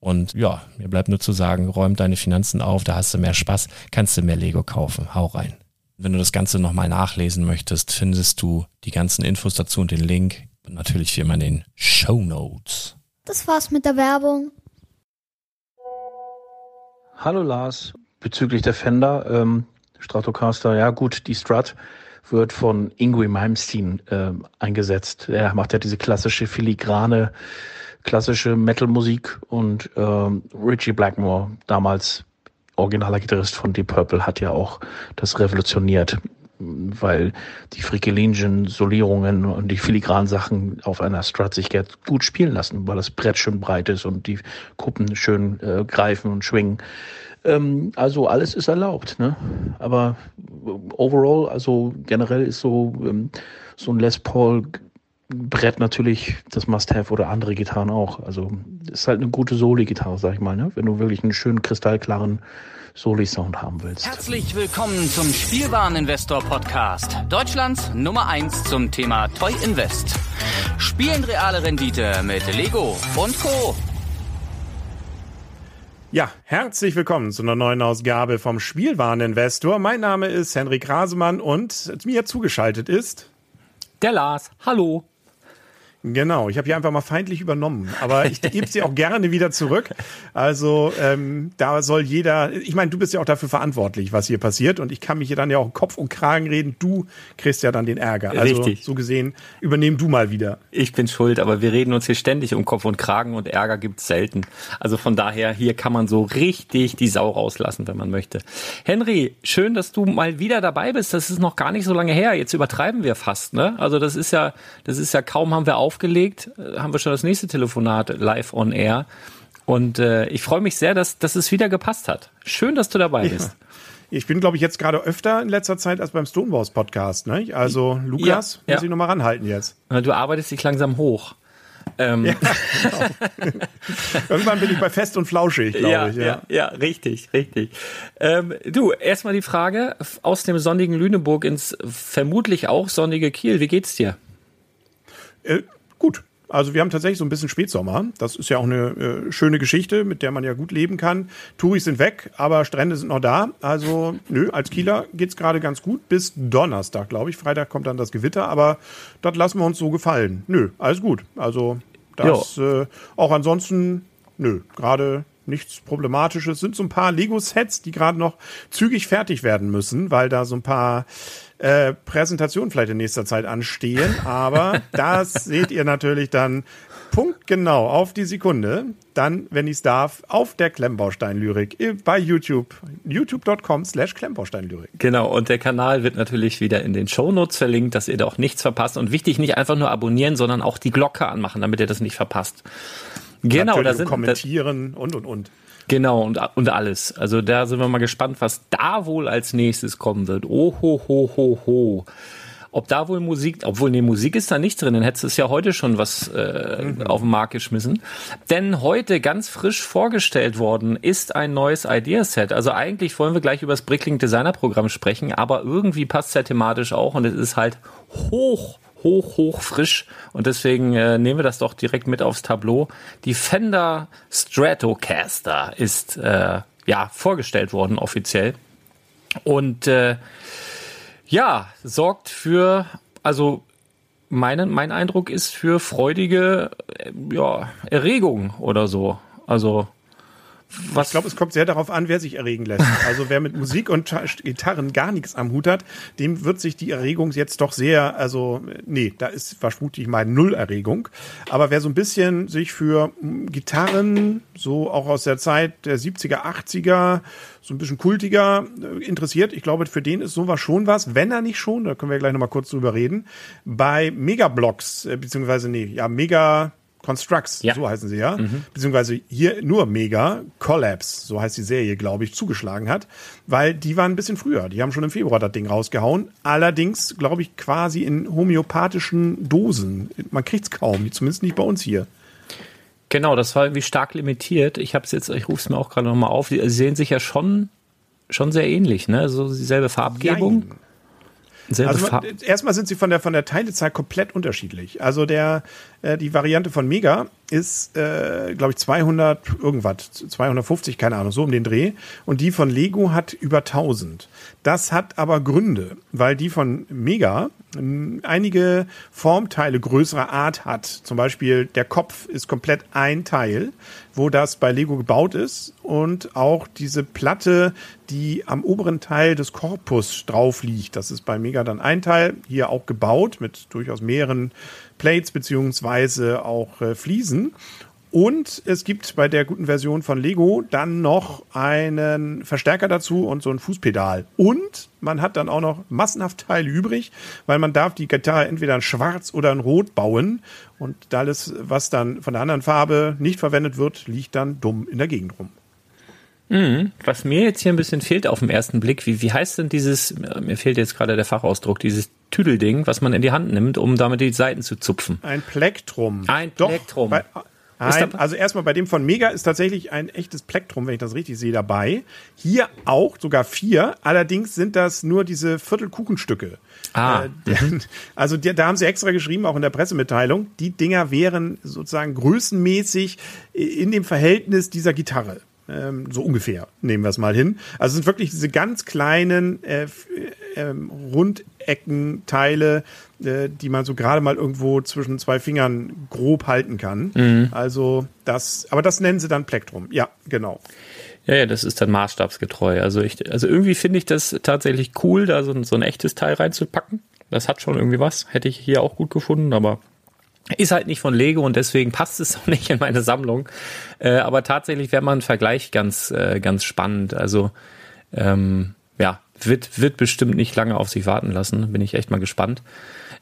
Und ja, mir bleibt nur zu sagen, räum deine Finanzen auf, da hast du mehr Spaß, kannst du mehr Lego kaufen. Hau rein. Wenn du das Ganze nochmal nachlesen möchtest, findest du die ganzen Infos dazu und den Link. Und natürlich wie immer in den Show Notes. Das war's mit der Werbung. Hallo Lars, bezüglich der Fender, ähm, Stratocaster, ja gut, die Strat wird von Ingrid Malmsteen äh, eingesetzt. Er macht ja diese klassische filigrane klassische Metal-Musik und ähm, Richie Blackmore, damals originaler Gitarrist von Deep Purple, hat ja auch das revolutioniert, weil die frickelinischen Solierungen und die filigranen Sachen auf einer Strat sich gut spielen lassen, weil das Brett schön breit ist und die Kuppen schön äh, greifen und schwingen. Ähm, also alles ist erlaubt, ne? Aber overall, also generell ist so ähm, so ein Les Paul Brett natürlich das Must-Have oder andere Gitarren auch. Also ist halt eine gute Soli-Gitarre, sag ich mal, ne? wenn du wirklich einen schönen kristallklaren Soli-Sound haben willst. Herzlich willkommen zum Spielwareninvestor-Podcast. Deutschlands Nummer 1 zum Thema Toy Invest. Spielen reale Rendite mit Lego und Co. Ja, herzlich willkommen zu einer neuen Ausgabe vom Spielwareninvestor. Mein Name ist Henrik Rasemann und mir zugeschaltet ist der Lars. Hallo. Genau, ich habe hier einfach mal feindlich übernommen, aber ich gebe sie auch gerne wieder zurück. Also ähm, da soll jeder, ich meine, du bist ja auch dafür verantwortlich, was hier passiert und ich kann mich hier dann ja auch Kopf und Kragen reden. Du kriegst ja dann den Ärger. Also Richtig. so gesehen, übernehm du mal wieder. Ich bin schuld, aber wir reden uns hier ständig um Kopf und Kragen und Ärger gibt's selten. Also von daher, hier kann man so richtig die Sau rauslassen, wenn man möchte. Henry, schön, dass du mal wieder dabei bist. Das ist noch gar nicht so lange her. Jetzt übertreiben wir fast, ne? Also das ist ja, das ist ja kaum haben wir auf aufgelegt, äh, haben wir schon das nächste Telefonat live on air. Und äh, ich freue mich sehr, dass, dass es wieder gepasst hat. Schön, dass du dabei bist. Ich bin, glaube ich, jetzt gerade öfter in letzter Zeit als beim Stonewalls Podcast. Ne? Also Lukas, Ja, muss ja. ich nochmal ranhalten jetzt. Du arbeitest dich langsam hoch. Ähm, Ja, genau. Irgendwann bin ich bei Fest und Flauschig, glaube ja, ich. ja, ja, richtig, richtig. Ähm, du, erstmal die Frage aus dem sonnigen Lüneburg ins vermutlich auch sonnige Kiel. Wie geht's dir? Also wir haben tatsächlich so ein bisschen Spätsommer. Das ist ja auch eine äh, schöne Geschichte, mit der man ja gut leben kann. Touris sind weg, aber Strände sind noch da. Also nö, als Kieler geht's gerade ganz gut bis Donnerstag, glaube ich. Freitag kommt dann das Gewitter, aber das lassen wir uns so gefallen. Nö, alles gut. Also das äh, auch ansonsten, nö, gerade nichts Problematisches. Sind so ein paar Lego-Sets, die gerade noch zügig fertig werden müssen, weil da so ein paar äh, Präsentationen vielleicht in nächster Zeit anstehen. Aber das seht ihr natürlich dann punktgenau auf die Sekunde. Dann, wenn ich es darf, auf der Klemmbaustein-Lyrik bei YouTube. youtube.com slash Klemmbaustein-Lyrik. Genau, und der Kanal wird natürlich wieder in den Shownotes verlinkt, dass ihr da auch nichts verpasst. Und wichtig, nicht einfach nur abonnieren, sondern auch die Glocke anmachen, damit ihr das nicht verpasst. Genau, da sind kommentieren und und und. Genau und, und alles. Also da sind wir mal gespannt, was da wohl als nächstes kommen wird. Oh ho ho ho ho. Ob da wohl Musik, obwohl nee, Musik ist da nicht drin, dann hättest du es ja heute schon was äh, auf den Markt geschmissen. Denn heute ganz frisch vorgestellt worden ist ein neues Ideaset. Also eigentlich wollen wir gleich über das Bricklink Designer Programm sprechen, aber irgendwie passt es ja thematisch auch und es ist halt hoch hoch, hoch frisch und deswegen äh, nehmen wir das doch direkt mit aufs Tableau. Die Fender Stratocaster ist äh, ja vorgestellt worden offiziell und äh, ja sorgt für also mein, mein Eindruck ist für freudige äh, ja, Erregung oder so. Also was Ich glaube, es kommt sehr darauf an, wer sich erregen lässt. Also wer mit Musik und Ta- Gitarren gar nichts am Hut hat, dem wird sich die Erregung jetzt doch sehr, also nee, da ist vermutlich mal null Erregung. Aber wer so ein bisschen sich für mm, Gitarren, so auch aus der Zeit der 70er, 80er, so ein bisschen kultiger äh, interessiert, ich glaube, für den ist sowas schon was, wenn er nicht schon, da können wir gleich nochmal kurz drüber reden, bei Megablocks, äh, beziehungsweise nee, ja, Mega Constructs, Ja. so heißen sie ja, beziehungsweise hier nur Mega Collapse, so heißt die Serie, glaube ich, zugeschlagen hat, weil die waren ein bisschen früher. Die haben schon im Februar das Ding rausgehauen. Allerdings, glaube ich, quasi in homöopathischen Dosen. Man kriegt's kaum, zumindest nicht bei uns hier. Genau, das war irgendwie stark limitiert. Ich habe es jetzt, ich rufe es mir auch gerade nochmal auf. Sie sehen sich ja schon, schon sehr ähnlich, ne? So dieselbe Farbgebung. Jein. Selbe Also erstmal sind sie von der von der Teilezahl komplett unterschiedlich. Also der die Variante von Mega ist äh, glaube ich 200 irgendwas 250 keine Ahnung so um den Dreh und die von Lego hat über 1000. Das hat aber Gründe, weil die von Mega ähm, einige Formteile größerer Art hat. Zum Beispiel der Kopf ist komplett ein Teil, wo das bei Lego gebaut ist und auch diese Platte, die am oberen Teil des Korpus drauf liegt. Das ist bei Mega dann ein Teil, hier auch gebaut mit durchaus mehreren Plates beziehungsweise auch äh, Fliesen. Und es gibt bei der guten Version von Lego dann noch einen Verstärker dazu und so ein Fußpedal. Und man hat dann auch noch massenhaft Teile übrig, weil man darf die Gitarre entweder in schwarz oder in rot bauen. Und alles, was dann von der anderen Farbe nicht verwendet wird, liegt dann dumm in der Gegend rum. Was mir jetzt hier ein bisschen fehlt auf den ersten Blick, wie, wie heißt denn dieses, äh, mir fehlt jetzt gerade der Fachausdruck, dieses Tüdelding, was man in die Hand nimmt, um damit die Seiten zu zupfen. Ein Plektrum. Ein Doch, Plektrum. Bei, da- also erstmal bei dem von Mega ist tatsächlich ein echtes Plektrum, wenn ich das richtig sehe, dabei. Hier auch, sogar vier. Allerdings sind das nur diese Viertelkuchenstücke. Ah, Äh, der- also die, da haben sie extra geschrieben, auch in der Pressemitteilung, die Dinger wären sozusagen größenmäßig in dem Verhältnis dieser Gitarre. Ähm, so ungefähr, nehmen wir es mal hin. Also es sind wirklich diese ganz kleinen äh, ähm, Rundeckenteile, äh, die man so gerade mal irgendwo zwischen zwei Fingern grob halten kann. Also das, aber das nennen sie dann Plektrum. Ja, genau. Ja, ja, das ist dann maßstabsgetreu. Also ich, also irgendwie finde ich das tatsächlich cool, da so ein, so ein echtes Teil reinzupacken. Das hat schon irgendwie was. Hätte ich hier auch gut gefunden, aber ist halt nicht von Lego und deswegen passt es auch nicht in meine Sammlung. Äh, aber tatsächlich wäre mal ein Vergleich ganz, äh, ganz spannend. Also ähm, ja, wird, wird bestimmt nicht lange auf sich warten lassen. Bin ich echt mal gespannt.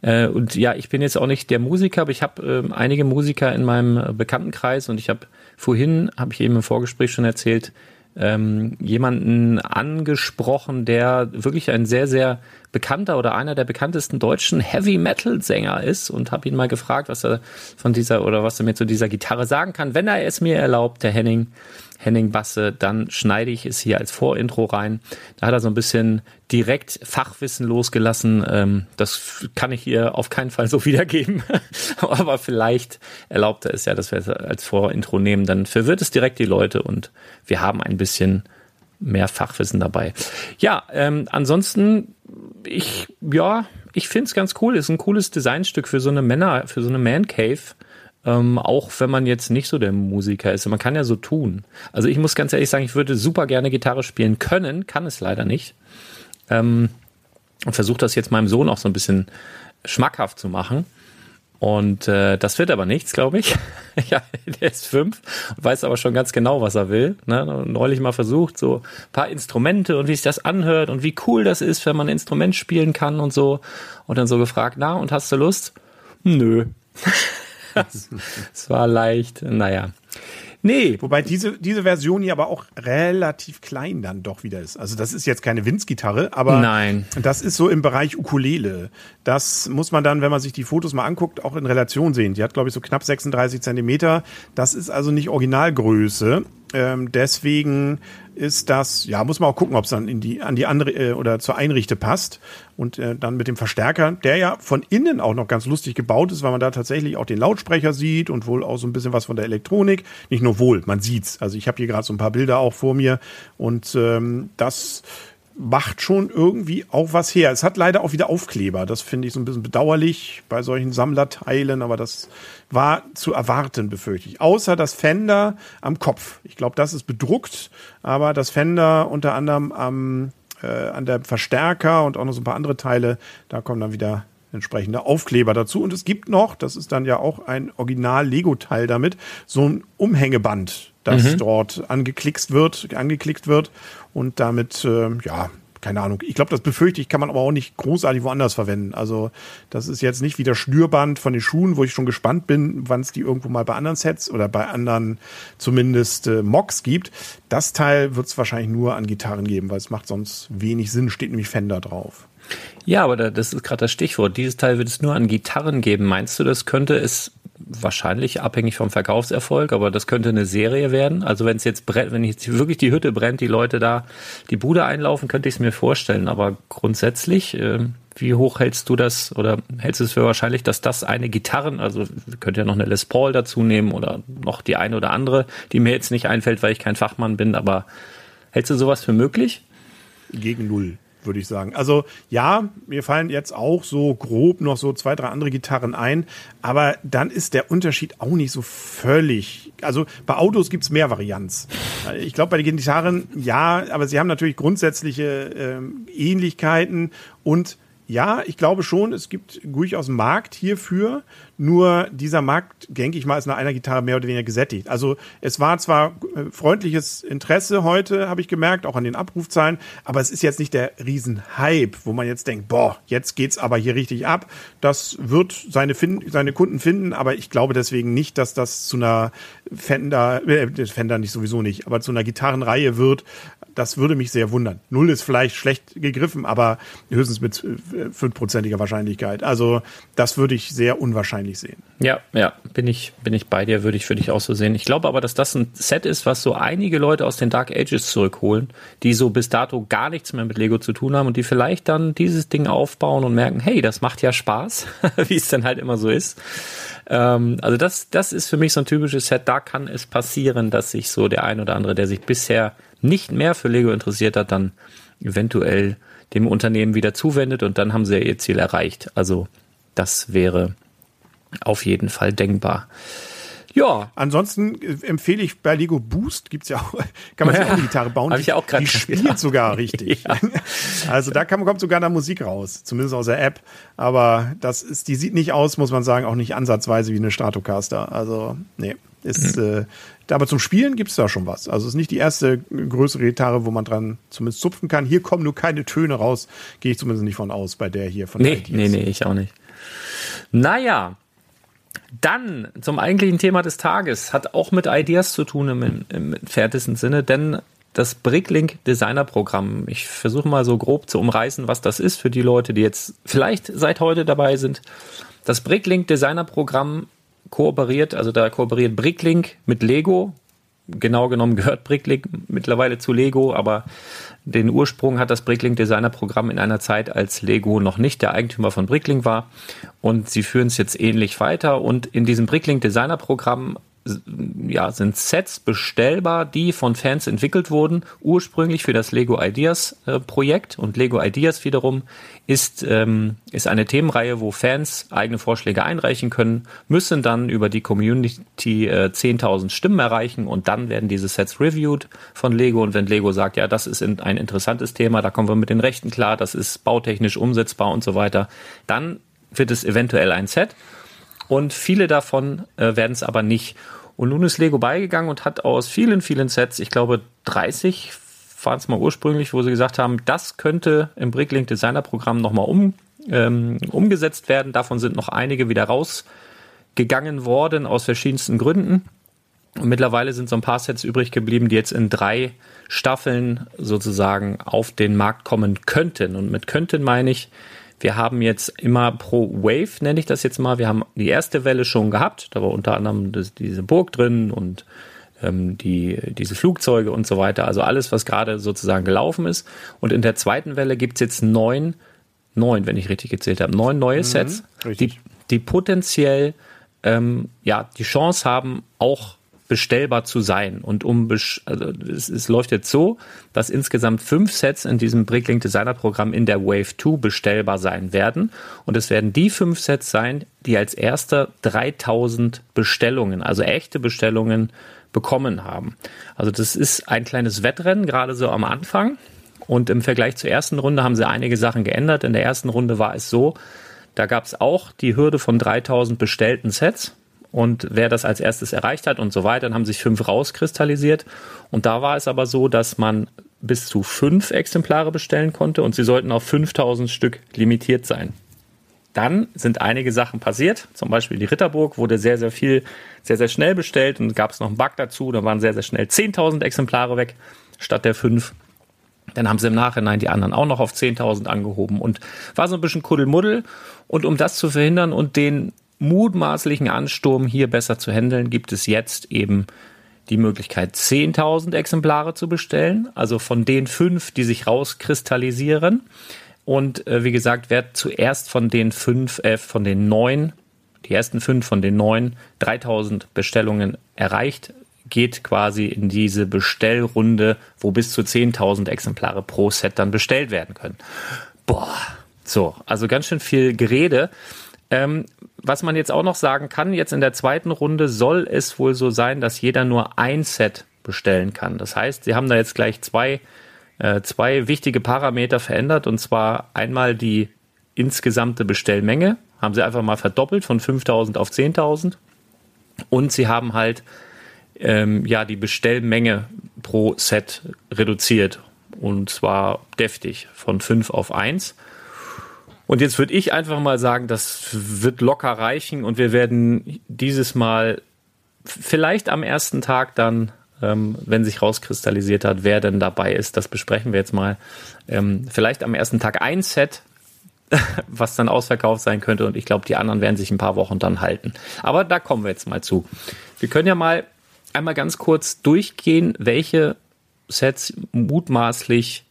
Äh, und ja, ich bin jetzt auch nicht der Musiker, aber ich habe ähm, einige Musiker in meinem äh, Bekanntenkreis und ich habe vorhin, habe ich eben im Vorgespräch schon erzählt, ähm, jemanden angesprochen, der wirklich ein sehr, sehr bekannter oder einer der bekanntesten deutschen Heavy Metal Sänger ist und habe ihn mal gefragt, was er von dieser oder was er mir zu dieser Gitarre sagen kann. Wenn er es mir erlaubt, der Henning, Henning Basse, dann schneide ich es hier als Vorintro rein. Da hat er so ein bisschen direkt Fachwissen losgelassen. Ähm, das kann ich hier auf keinen Fall so wiedergeben. Aber vielleicht erlaubt er es ja, dass wir es als Vorintro nehmen. Dann verwirrt es direkt die Leute und wir haben ein bisschen mehr Fachwissen dabei. Ja, ähm, ansonsten, ich, ja, ich finde es ganz cool. Ist ein cooles Designstück für so eine Männer, für so eine Man Cave. Ähm, auch wenn man jetzt nicht so der Musiker ist. Man kann ja so tun. Also ich muss ganz ehrlich sagen, ich würde super gerne Gitarre spielen können, kann es leider nicht. Ähm, und versuche das jetzt meinem Sohn auch so ein bisschen schmackhaft zu machen. Und äh, das wird aber nichts, glaube ich. ja, der ist fünf weiß aber schon ganz genau, was er will. Ne? Neulich mal versucht, so paar Instrumente und wie sich das anhört und wie cool das ist, wenn man ein Instrument spielen kann und so. Und dann so gefragt, na, und hast du Lust? Nö. Es war leicht, naja. Nee. Wobei diese, diese Version hier aber auch relativ klein dann doch wieder ist. Also das ist jetzt keine Winz-Gitarre, aber Nein. das ist so im Bereich Ukulele. Das muss man dann, wenn man sich die Fotos mal anguckt, auch in Relation sehen. Die hat, glaube ich, so knapp 36 Zentimeter. Das ist also nicht Originalgröße. Ähm, deswegen ist das, ja, muss man auch gucken, ob es dann in die, an die andere äh, oder zur Einrichte passt. Und äh, dann mit dem Verstärker, der ja von innen auch noch ganz lustig gebaut ist, weil man da tatsächlich auch den Lautsprecher sieht und wohl auch so ein bisschen was von der Elektronik. Nicht nur wohl, man sieht's. Also ich habe hier gerade so ein paar Bilder auch vor mir und ähm, das macht schon irgendwie auch was her. Es hat leider auch wieder Aufkleber. Das finde ich so ein bisschen bedauerlich bei solchen Sammlerteilen, aber das war zu erwarten, befürchte ich. Außer das Fender am Kopf. Ich glaube, das ist bedruckt, aber das Fender unter anderem am, äh, an der Verstärker und auch noch so ein paar andere Teile, da kommen dann wieder entsprechende Aufkleber dazu. Und es gibt noch, das ist dann ja auch ein Original-Lego-Teil damit, so ein Umhängeband, das mhm. dort angeklickt wird, angeklickt wird und damit, äh, ja, keine Ahnung. Ich glaube, das befürchte ich, kann man aber auch nicht großartig woanders verwenden. Also das ist jetzt nicht wie das Schnürband von den Schuhen, wo ich schon gespannt bin, wann es die irgendwo mal bei anderen Sets oder bei anderen zumindest äh, Mocks gibt. Das Teil wird es wahrscheinlich nur an Gitarren geben, weil es macht sonst wenig Sinn, steht nämlich Fender drauf. Ja, aber das ist gerade das Stichwort. Dieses Teil wird es nur an Gitarren geben. Meinst du, das könnte es wahrscheinlich abhängig vom Verkaufserfolg, aber das könnte eine Serie werden. Also wenn es jetzt brennt, wenn jetzt wirklich die Hütte brennt, die Leute da die Bude einlaufen, könnte ich es mir vorstellen. Aber grundsätzlich, äh, wie hoch hältst du das oder hältst du es für wahrscheinlich, dass das eine Gitarren, also könnt ja noch eine Les Paul dazu nehmen oder noch die eine oder andere, die mir jetzt nicht einfällt, weil ich kein Fachmann bin, aber hältst du sowas für möglich? Gegen null würde ich sagen. Also ja, mir fallen jetzt auch so grob noch so zwei, drei andere Gitarren ein, aber dann ist der Unterschied auch nicht so völlig. Also bei Autos gibt's mehr Varianz. Ich glaube, bei den Gitarren ja, aber sie haben natürlich grundsätzliche ähm, Ähnlichkeiten und ja, ich glaube schon, es gibt durchaus einen Markt hierfür. Nur dieser Markt, denke ich mal, ist nach einer Gitarre mehr oder weniger gesättigt. Also es war zwar äh, freundliches Interesse heute, habe ich gemerkt, auch an den Abrufzahlen, aber es ist jetzt nicht der Riesenhype, wo man jetzt denkt, boah, jetzt geht's aber hier richtig ab. Das wird seine, seine Kunden finden, aber ich glaube deswegen nicht, dass das zu einer Fender, äh, Fender nicht sowieso nicht, aber zu einer Gitarrenreihe wird, das würde mich sehr wundern. Null ist vielleicht schlecht gegriffen, aber höchstens mit äh, fünfprozentiger Wahrscheinlichkeit. Also das würde ich sehr unwahrscheinlich sehen. Ja, ja, bin ich, bin ich bei dir, würde ich für dich auch so sehen. Ich glaube aber, dass das ein Set ist, was so einige Leute aus den Dark Ages zurückholen, die so bis dato gar nichts mehr mit Lego zu tun haben und die vielleicht dann dieses Ding aufbauen und merken, hey, das macht ja Spaß, wie es dann halt immer so ist. Ähm, also das, das ist für mich so ein typisches Set. Da kann es passieren, dass sich so der ein oder andere, der sich bisher nicht mehr für Lego interessiert hat, dann eventuell dem Unternehmen wieder zuwendet und dann haben sie ja ihr Ziel erreicht. Also das wäre auf jeden Fall denkbar. Ja. Ansonsten äh, empfehle ich bei Lego Boost gibt's ja auch, kann man sich auch eine Gitarre bauen. Hab ich auch die spielt gedacht. sogar richtig. Ja. Also da kann, kommt sogar da Musik raus, zumindest aus der App. Aber das ist, die sieht nicht aus, muss man sagen, auch nicht ansatzweise wie eine Stratocaster. Also, nee. Ist, mhm. äh, aber zum Spielen gibt's da schon was. Also es ist nicht die erste größere Gitarre, wo man dran zumindest zupfen kann. Hier kommen nur keine Töne raus, gehe ich zumindest nicht von aus, bei der hier von Nee, nee, nee, ich auch nicht. Naja, Dann zum eigentlichen Thema des Tages, hat auch mit Ideas zu tun im, im entferntesten Sinne, denn das Bricklink Designer Programm. Ich versuche mal so grob zu umreißen, was das ist für die Leute, die jetzt vielleicht seit heute dabei sind. Das Bricklink Designer Programm kooperiert, also da kooperiert Bricklink mit Lego. Genau genommen gehört Bricklink mittlerweile zu Lego, aber den Ursprung hat das Bricklink Designer Programm in einer Zeit, als Lego noch nicht der Eigentümer von Bricklink war. Und sie führen es jetzt ähnlich weiter. Und in diesem Bricklink Designer Programm ja, sind Sets bestellbar, die von Fans entwickelt wurden, ursprünglich für das Lego Ideas äh, Projekt. Und Lego Ideas wiederum ist, ähm, ist eine Themenreihe, wo Fans eigene Vorschläge einreichen können, müssen dann über die Community äh, 10.000 Stimmen erreichen und dann werden diese Sets reviewed von Lego. Und wenn Lego sagt, ja, das ist ein interessantes Thema, da kommen wir mit den Rechten klar, das ist bautechnisch umsetzbar und so weiter, dann wird es eventuell ein Set und viele davon äh, werden es aber nicht. Und nun ist Lego beigegangen und hat aus vielen, vielen Sets, ich glaube 30 waren es mal ursprünglich, wo sie gesagt haben, das könnte im Bricklink Designer Programm nochmal um, ähm, umgesetzt werden. Davon sind noch einige wieder rausgegangen worden aus verschiedensten Gründen. Und mittlerweile sind so ein paar Sets übrig geblieben, die jetzt in drei Staffeln sozusagen auf den Markt kommen könnten. Und mit könnten meine ich, wir haben jetzt immer pro Wave, nenne ich das jetzt mal, wir haben die erste Welle schon gehabt. Da war unter anderem das, diese Burg drin und ähm, die, diese Flugzeuge und so weiter. Also alles, was gerade sozusagen gelaufen ist. Und in der zweiten Welle gibt's jetzt neun, neun, wenn ich richtig gezählt habe, neun neue mhm, Sets, die, die potenziell ähm, ja die Chance haben, auch bestellbar zu sein. Und um also es, es läuft jetzt so, dass insgesamt fünf Sets in diesem Bricklink Designer Programm in der Wave 2 bestellbar sein werden. Und es werden die fünf Sets sein, die als erster 3000 Bestellungen, also echte Bestellungen bekommen haben. Also das ist ein kleines Wettrennen, gerade so am Anfang. Und im Vergleich zur ersten Runde haben sie einige Sachen geändert. In der ersten Runde war es so, da gab es auch die Hürde von 3000 bestellten Sets und wer das als erstes erreicht hat und so weiter, dann haben sich fünf rauskristallisiert. Und da war es aber so, dass man bis zu fünf Exemplare bestellen konnte und sie sollten auf 5000 Stück limitiert sein. Dann sind einige Sachen passiert, zum Beispiel die Ritterburg wurde sehr, sehr viel, sehr, sehr schnell bestellt und gab es noch einen Bug dazu, da waren sehr, sehr schnell 10.000 Exemplare weg statt der fünf. Dann haben sie im Nachhinein die anderen auch noch auf 10.000 angehoben und war so ein bisschen Kuddelmuddel. Und um das zu verhindern und den mutmaßlichen Ansturm hier besser zu handeln, gibt es jetzt eben die Möglichkeit, 10.000 Exemplare zu bestellen, also von den fünf, die sich rauskristallisieren. Und äh, wie gesagt, wer zuerst von den fünf, äh, von den neun, die ersten fünf von den neun, 3000 Bestellungen erreicht, geht quasi in diese Bestellrunde, wo bis zu 10.000 Exemplare pro Set dann bestellt werden können. Boah, so, also ganz schön viel Gerede. Ähm, was man jetzt auch noch sagen kann, jetzt in der zweiten Runde soll es wohl so sein, dass jeder nur ein Set bestellen kann. Das heißt, sie haben da jetzt gleich zwei, äh, zwei wichtige Parameter verändert. Und zwar einmal die insgesamte Bestellmenge, haben sie einfach mal verdoppelt von 5000 auf 10.000 und sie haben halt ähm, ja die Bestellmenge pro Set reduziert. Und zwar deftig von 5 auf 1 und jetzt würde ich einfach mal sagen, das wird locker reichen und wir werden dieses Mal vielleicht am ersten Tag dann, ähm, wenn sich rauskristallisiert hat, wer denn dabei ist, das besprechen wir jetzt mal. Ähm, vielleicht am ersten Tag ein Set, was dann ausverkauft sein könnte und ich glaube, die anderen werden sich ein paar Wochen dann halten. Aber da kommen wir jetzt mal zu. Wir können ja mal einmal ganz kurz durchgehen, welche Sets mutmaßlich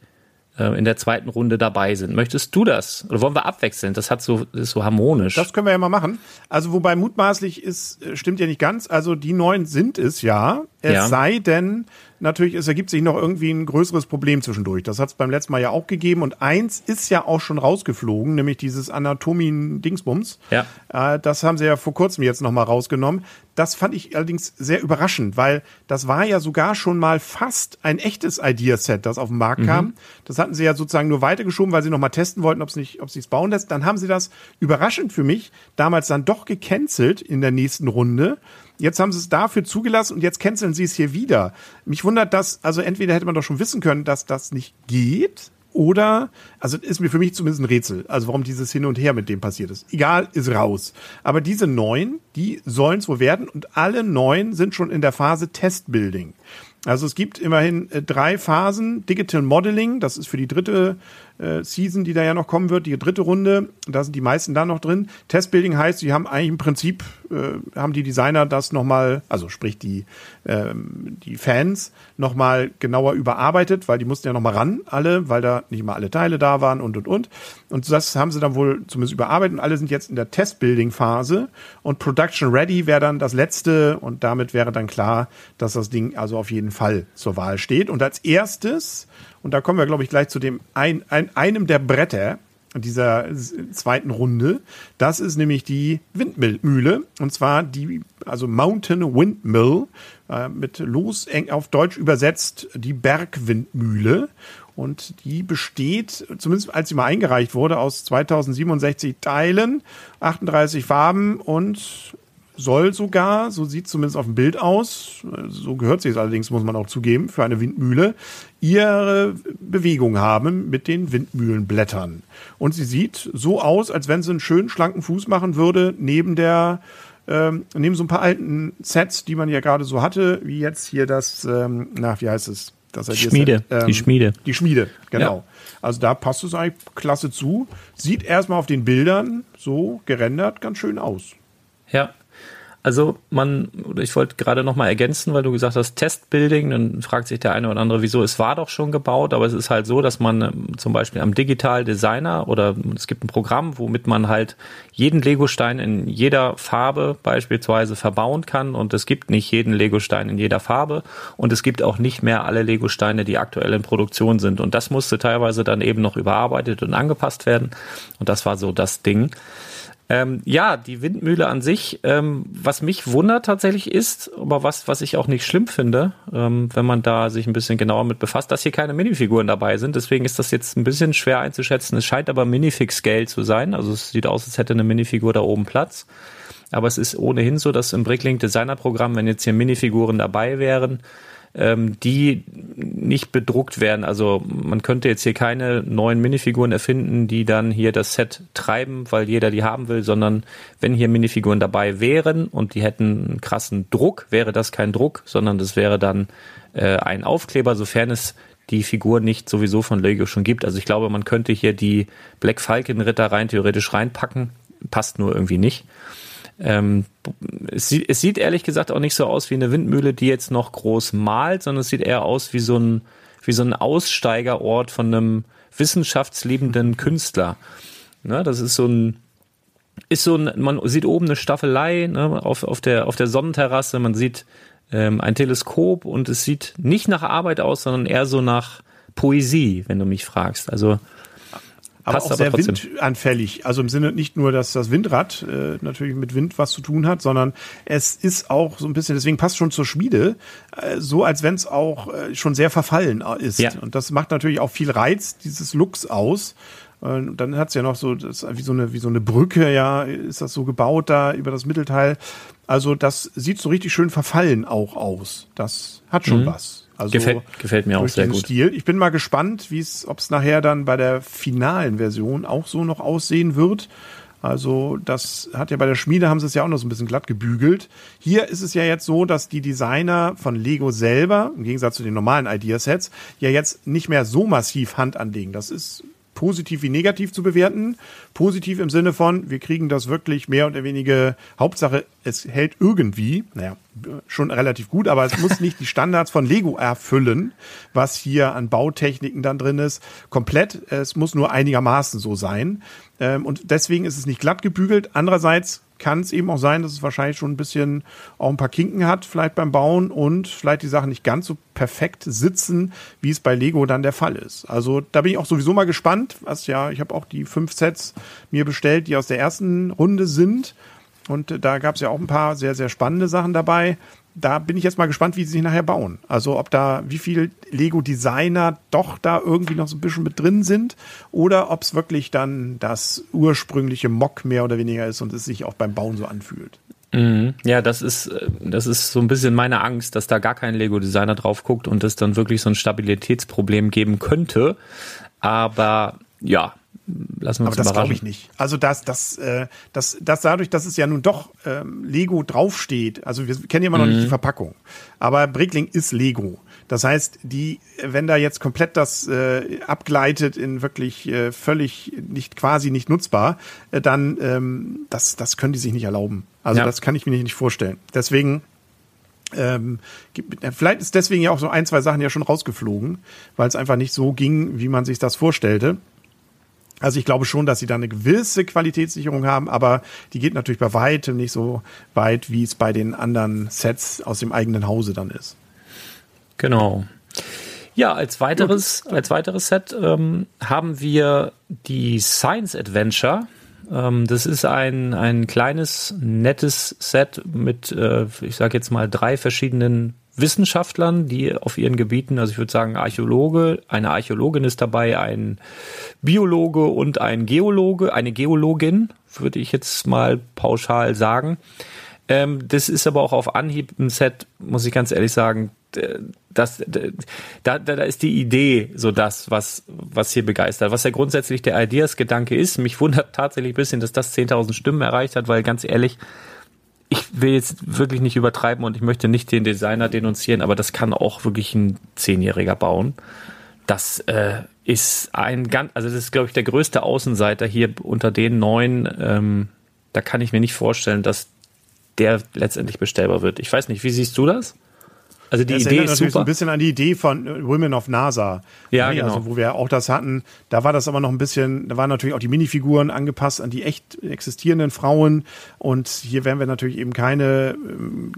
äh, in der zweiten Runde dabei sind. Möchtest du das? Oder wollen wir abwechseln? Das hat so, ist so harmonisch. Das können wir ja mal machen. Also, wobei mutmaßlich ist, äh, stimmt ja nicht ganz. Also, die neun sind es ja. Es ja. sei denn, natürlich, es ergibt sich noch irgendwie ein größeres Problem zwischendurch. Das hat es beim letzten Mal ja auch gegeben. Und eins ist ja auch schon rausgeflogen, nämlich dieses Anatomien-Dingsbums. Ja. Äh, das haben sie ja vor kurzem jetzt nochmal rausgenommen. Das fand ich allerdings sehr überraschend, weil das war ja sogar schon mal fast ein echtes Ideaset, das auf den Markt mhm. kam. Das hatten sie ja sozusagen nur weitergeschoben, weil sie nochmal testen wollten, ob es nicht, ob sich's bauen lässt. Dann haben sie das überraschend für mich damals dann doch gecancelt in der nächsten Runde Jetzt haben sie es dafür zugelassen und jetzt canceln sie es hier wieder. Mich wundert das, also entweder hätte man doch schon wissen können, dass das nicht geht, oder, also ist mir für mich zumindest ein Rätsel, also warum dieses Hin und Her mit dem passiert ist. Egal, ist raus. Aber diese neun, die sollen es wohl werden und alle neun sind schon in der Phase Testbuilding. Also es gibt immerhin äh, drei Phasen. Digital Modeling, das ist für die dritte äh, Season, die da ja noch kommen wird, die dritte Runde. Da sind die meisten da noch drin. Testbuilding heißt, sie haben eigentlich im Prinzip, äh, haben die Designer das nochmal, also sprich die, ähm, die Fans, nochmal genauer überarbeitet, weil die mussten ja nochmal ran, alle, weil da nicht mal alle Teile da waren und, und, und. Und das haben sie dann wohl zumindest überarbeitet und alle sind jetzt in der Testbuilding-Phase und Production Ready wäre dann das letzte und damit wäre dann klar, dass das Ding also auf jeden Fall zur Wahl steht. Und als erstes und da kommen wir, glaube ich, gleich zu dem ein, ein, einem der Bretter dieser zweiten Runde. Das ist nämlich die Windmühle. Und zwar die, also Mountain Windmill, äh, mit los eng auf Deutsch übersetzt die Bergwindmühle. Und die besteht, zumindest als sie mal eingereicht wurde, aus 2067 Teilen, 38 Farben und soll sogar, so sieht zumindest auf dem Bild aus, so gehört sie es allerdings, muss man auch zugeben, für eine Windmühle, ihre Bewegung haben mit den Windmühlenblättern. Und sie sieht so aus, als wenn sie einen schönen schlanken Fuß machen würde, neben der ähm, neben so ein paar alten Sets, die man ja gerade so hatte, wie jetzt hier das, ähm, na, wie heißt es? Das Schmiede, ähm, die Schmiede. Die Schmiede, genau. Ja. Also da passt es eigentlich klasse zu. Sieht erstmal auf den Bildern so gerendert ganz schön aus. Ja, also man, ich wollte gerade noch mal ergänzen, weil du gesagt hast Testbuilding, dann fragt sich der eine oder andere, wieso, es war doch schon gebaut, aber es ist halt so, dass man ähm, zum Beispiel am Digital Designer oder es gibt ein Programm, womit man halt jeden Legostein in jeder Farbe beispielsweise verbauen kann und es gibt nicht jeden Legostein in jeder Farbe und es gibt auch nicht mehr alle Legosteine, die aktuell in Produktion sind und das musste teilweise dann eben noch überarbeitet und angepasst werden und das war so das Ding. Ähm, ja, die Windmühle an sich, ähm, was mich wundert tatsächlich ist, aber was, was ich auch nicht schlimm finde, ähm, wenn man da sich ein bisschen genauer mit befasst, dass hier keine Minifiguren dabei sind. Deswegen ist das jetzt ein bisschen schwer einzuschätzen. Es scheint aber Minifix-Scale zu sein. Also es sieht aus, als hätte eine Minifigur da oben Platz. Aber es ist ohnehin so, dass im Bricklink Designer Programm, wenn jetzt hier Minifiguren dabei wären, ähm, die nicht bedruckt werden. Also man könnte jetzt hier keine neuen Minifiguren erfinden, die dann hier das Set treiben, weil jeder die haben will, sondern wenn hier Minifiguren dabei wären und die hätten einen krassen Druck, wäre das kein Druck, sondern das wäre dann äh, ein Aufkleber, sofern es die Figur nicht sowieso von Lego schon gibt. Also ich glaube, man könnte hier die Black Falcon Ritter rein theoretisch reinpacken, passt nur irgendwie nicht. Ähm, es, sieht, es sieht ehrlich gesagt auch nicht so aus wie eine Windmühle, die jetzt noch groß malt, sondern es sieht eher aus wie so ein, wie so ein Aussteigerort von einem wissenschaftsliebenden Künstler. Ne, das ist so ein, ist so ein, man sieht oben eine Staffelei ne, auf, auf, der, auf der Sonnenterrasse, man sieht ähm, ein Teleskop und es sieht nicht nach Arbeit aus, sondern eher so nach Poesie, wenn du mich fragst. Also aber auch sehr windanfällig. Also im Sinne nicht nur, dass das Windrad äh, natürlich mit Wind was zu tun hat, sondern es ist auch so ein bisschen, deswegen passt schon zur Schmiede, äh, so als wenn es auch äh, schon sehr verfallen äh, ist. Ja. Und das macht natürlich auch viel Reiz dieses Looks aus. Und dann hat's ja noch so, das, wie so eine, wie so eine Brücke, ja, ist das so gebaut da über das Mittelteil. Also das sieht so richtig schön verfallen auch aus. Das hat schon mhm. was. Also gefällt, gefällt mir auch sehr gut. Stil. Ich bin mal gespannt, wie es, ob es nachher dann bei der finalen Version auch so noch aussehen wird. Also das hat ja bei der Schmiede haben sie es ja auch noch so ein bisschen glatt gebügelt. Hier ist es ja jetzt so, dass die Designer von Lego selber, im Gegensatz zu den normalen Ideasets, ja jetzt nicht mehr so massiv Hand anlegen. Das ist positiv wie negativ zu bewerten. Positiv im Sinne von, wir kriegen das wirklich mehr oder weniger, Hauptsache, es hält irgendwie, naja, schon relativ gut, aber es muss nicht die Standards von Lego erfüllen, was hier an Bautechniken dann drin ist, komplett. Es muss nur einigermaßen so sein. Ähm, und deswegen ist es nicht glatt gebügelt. Andererseits kann es eben auch sein, dass es wahrscheinlich schon ein bisschen auch ein paar Kinken hat, vielleicht beim Bauen und vielleicht die Sachen nicht ganz so perfekt sitzen, wie es bei Lego dann der Fall ist. Also da bin ich auch sowieso mal gespannt, was ja, ich habe auch die fünf Sets mir bestellt, die aus der ersten Runde sind. Und da gab es ja auch ein paar sehr, sehr spannende Sachen dabei da bin ich jetzt mal gespannt, wie sie sich nachher bauen. Also ob da, wie viel Lego-Designer doch da irgendwie noch so ein bisschen mit drin sind oder ob es wirklich dann das ursprüngliche Mock mehr oder weniger ist und es sich auch beim Bauen so anfühlt. Mhm. Ja, das ist, äh, das ist so ein bisschen meine Angst, dass da gar kein Lego-Designer drauf guckt und es dann wirklich so ein Stabilitätsproblem geben könnte. Aber ja, lassen wir uns Aber das glaube ich nicht. Also das, das, äh, das, das dadurch, dass es ja nun doch ähm, Lego draufsteht. Also wir kennen ja immer noch Mhm. nicht die Verpackung. Aber Brickling ist Lego. Das heißt, die, wenn da jetzt komplett das äh, abgleitet in wirklich äh, völlig nicht quasi nicht nutzbar, äh, dann ähm, das, das können die sich nicht erlauben. Also Ja. das kann ich mir nicht vorstellen. Deswegen ähm, gibt- vielleicht ist deswegen ja auch so ein, zwei Sachen ja schon rausgeflogen, weil es einfach nicht so ging, wie man sich das vorstellte. Also ich glaube schon, dass sie da eine gewisse Qualitätssicherung haben, aber die geht natürlich bei weitem nicht so weit, wie es bei den anderen Sets aus dem eigenen Hause dann ist. Genau. Ja, als weiteres, als weiteres Set ähm, haben wir die Science Adventure. Ähm, das ist ein, ein kleines, nettes Set mit, äh, ich sage jetzt mal, drei verschiedenen Wissenschaftlern, die auf ihren Gebieten, also ich würde sagen Archäologe, eine Archäologin ist dabei, ein Biologe und ein Geologe, eine Geologin, würde ich jetzt mal pauschal sagen. Ähm, das ist aber auch auf Anhieb ein Set, muss ich ganz ehrlich sagen, das, da, da, da ist die Idee so das, was, was hier begeistert. Was ja grundsätzlich der Ideas-Gedanke ist. Mich wundert tatsächlich ein bisschen, dass das 10.000 Stimmen erreicht hat, weil ganz ehrlich, ich will jetzt wirklich nicht übertreiben und ich möchte nicht den Designer denunzieren, aber das kann auch wirklich ein Zehnjähriger bauen. Das äh, ist ein ganz, also das ist, glaube ich, der größte Außenseiter hier unter den neun. Ähm, da kann ich mir nicht vorstellen, dass der letztendlich bestellbar wird. Ich weiß nicht, wie siehst du das? Also die Das Idee erinnert ist natürlich so super. ein bisschen an die Idee von äh, Women of NASA. Ja, Ne, genau. Also, wo wir auch das hatten. Da war das aber noch ein bisschen, da waren natürlich auch die Minifiguren angepasst an die echt existierenden Frauen. Und hier werden wir natürlich eben keine ähm,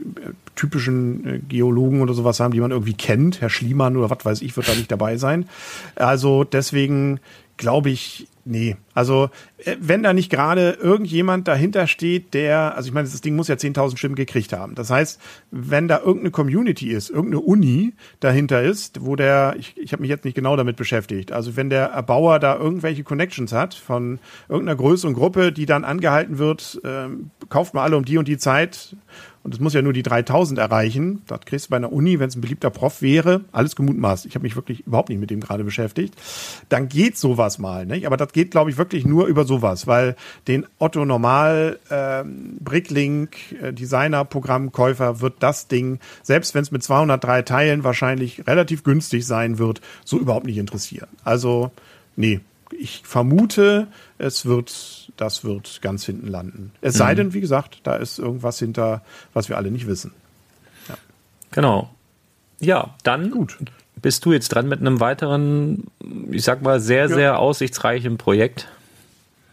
typischen äh, Geologen oder sowas haben, die man irgendwie kennt. Herr Schliemann oder was weiß ich, wird da nicht dabei sein. Also deswegen glaube ich, nee. Also äh, wenn da nicht gerade irgendjemand dahinter steht, der, also ich meine, das Ding muss ja 10.000 Stimmen gekriegt haben. Das heißt, wenn da irgendeine Community ist, irgendeine Uni dahinter ist, wo der, ich, ich habe mich jetzt nicht genau damit beschäftigt, also wenn der Erbauer da irgendwelche Connections hat von irgendeiner größeren Gruppe, die dann angehalten wird, ähm, kauft mal alle um die und die Zeit und es muss ja nur die 3000 erreichen. Das kriegst du bei einer Uni, wenn es ein beliebter Prof wäre, alles gemutmaßt. Ich habe mich wirklich überhaupt nicht mit dem gerade beschäftigt. Dann geht sowas mal. Nicht? Aber das geht, glaube ich, wirklich nur über sowas, weil den Otto Normal ähm, Bricklink äh, Designer Programmkäufer wird das Ding, selbst wenn es mit 203 Teilen wahrscheinlich relativ günstig sein wird, so überhaupt nicht interessieren. Also, nee. Ich vermute, es wird, das wird ganz hinten landen. Es sei denn, wie gesagt, da ist irgendwas hinter, was wir alle nicht wissen. Genau. Ja, dann Gut. bist du jetzt dran mit einem weiteren, ich sag mal, sehr, sehr aussichtsreichen Projekt.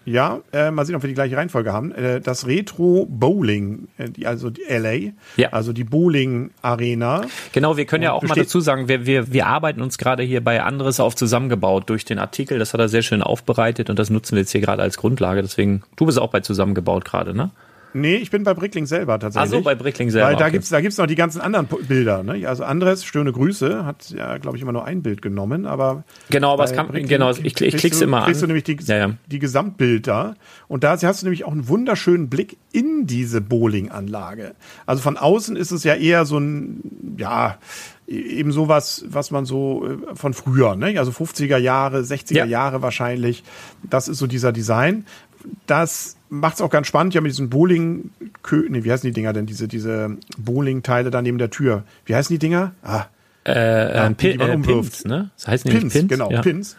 Ja, äh, mal sehen, ob wir die gleiche Reihenfolge haben. Äh, das Retro Bowling, äh, die, also die LA, Ja. also die Bowling Arena. Genau, wir können ja auch mal dazu sagen, wir, wir, wir arbeiten uns gerade hier bei anderes auf zusammengebaut durch den Artikel. Das hat er sehr schön aufbereitet und das nutzen wir jetzt hier gerade als Grundlage. Deswegen, du bist auch bei zusammengebaut gerade, ne? Nee, ich bin bei Brickling selber tatsächlich. Ach so, bei Brickling selber, Weil da okay. gibt's da gibt's noch die ganzen anderen Bilder. Ne? Also Andres, schöne Grüße, hat ja, glaube ich, immer nur ein Bild genommen, aber Genau, aber es kann, Brickling genau, ich, ich klick's du, immer an. kriegst du nämlich die, Ja, ja. die Gesamtbild da. Und da hast du nämlich auch einen wunderschönen Blick in diese Bowlinganlage. Also von außen ist es ja eher so ein, ja, eben sowas, was man so äh, von früher, ne? also 50er Jahre, 60er Ja. Jahre wahrscheinlich. Das ist so dieser Design. Das macht es auch ganz spannend, ja, mit diesen Bowling, nee, wie heißen die Dinger denn, diese, diese Bowling-Teile da neben der Tür. Wie heißen die Dinger? Ah, Äh, Ja, äh, die Pin, man äh, umwirft. Pins, ne? Das heißt Pins, Pins. genau, ja. Pins.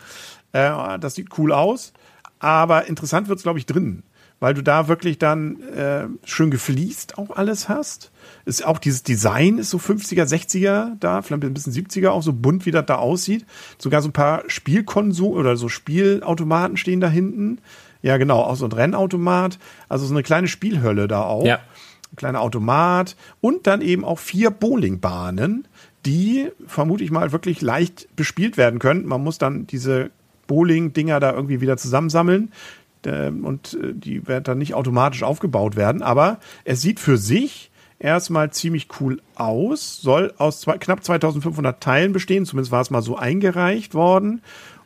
Äh, das sieht cool aus, aber interessant wird's glaube ich, drin, weil du da wirklich dann äh, schön gefliest auch alles hast. Ist auch dieses Design ist so 50er, 60er da, vielleicht ein bisschen 70er auch, so bunt, wie das da aussieht. Sogar so ein paar Spielkonsole oder so Spielautomaten stehen da hinten. Ja, genau, auch so ein Rennautomat. Also so eine kleine Spielhölle da auch. Ja. Ein kleiner Automat und dann eben auch vier Bowlingbahnen, die vermute ich mal wirklich leicht bespielt werden können. Man muss dann diese Bowling-Dinger da irgendwie wieder zusammensammeln ähm, und äh, die werden dann nicht automatisch aufgebaut werden, aber es sieht für sich erstmal ziemlich cool aus, soll aus zwei, knapp 2500 Teilen bestehen, zumindest war es mal so eingereicht worden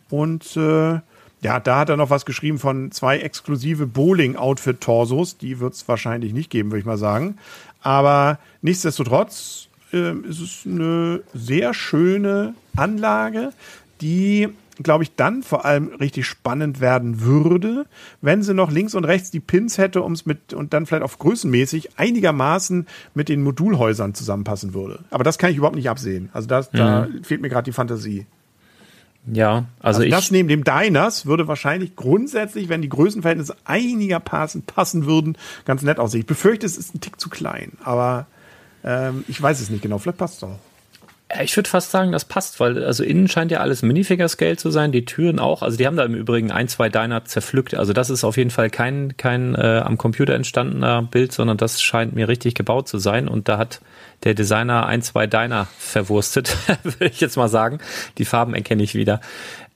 und äh, ja, da hat er noch was geschrieben von zwei exklusive Bowling-Outfit-Torsos. Die wird es wahrscheinlich nicht geben, würde ich mal sagen. Aber nichtsdestotrotz ähm, ist es eine sehr schöne Anlage, die glaube ich, dann vor allem richtig spannend werden würde, wenn sie noch links und rechts die Pins hätte, um es mit und dann vielleicht auf größenmäßig einigermaßen mit den Modulhäusern zusammenpassen würde. Aber das kann ich überhaupt nicht absehen. Also das, mhm. da fehlt mir gerade die Fantasie. Ja, also, also ich. Das neben dem Diners würde wahrscheinlich grundsätzlich, wenn die Größenverhältnisse einigermaßen passen würden, ganz nett aussehen. Ich befürchte, es ist ein Tick zu klein, aber ähm, ich weiß es nicht genau. Vielleicht passt es auch. Ich würde fast sagen, das passt, weil also innen scheint ja alles Minifigure-Scale zu sein, die Türen auch. Also die haben da im Übrigen ein, zwei Diner zerpflückt. Also das ist auf jeden Fall kein, kein äh, am Computer entstandener Bild, sondern das scheint mir richtig gebaut zu sein. Und da hat der Designer ein, zwei Diner verwurstet, würde ich jetzt mal sagen. Die Farben erkenne ich wieder.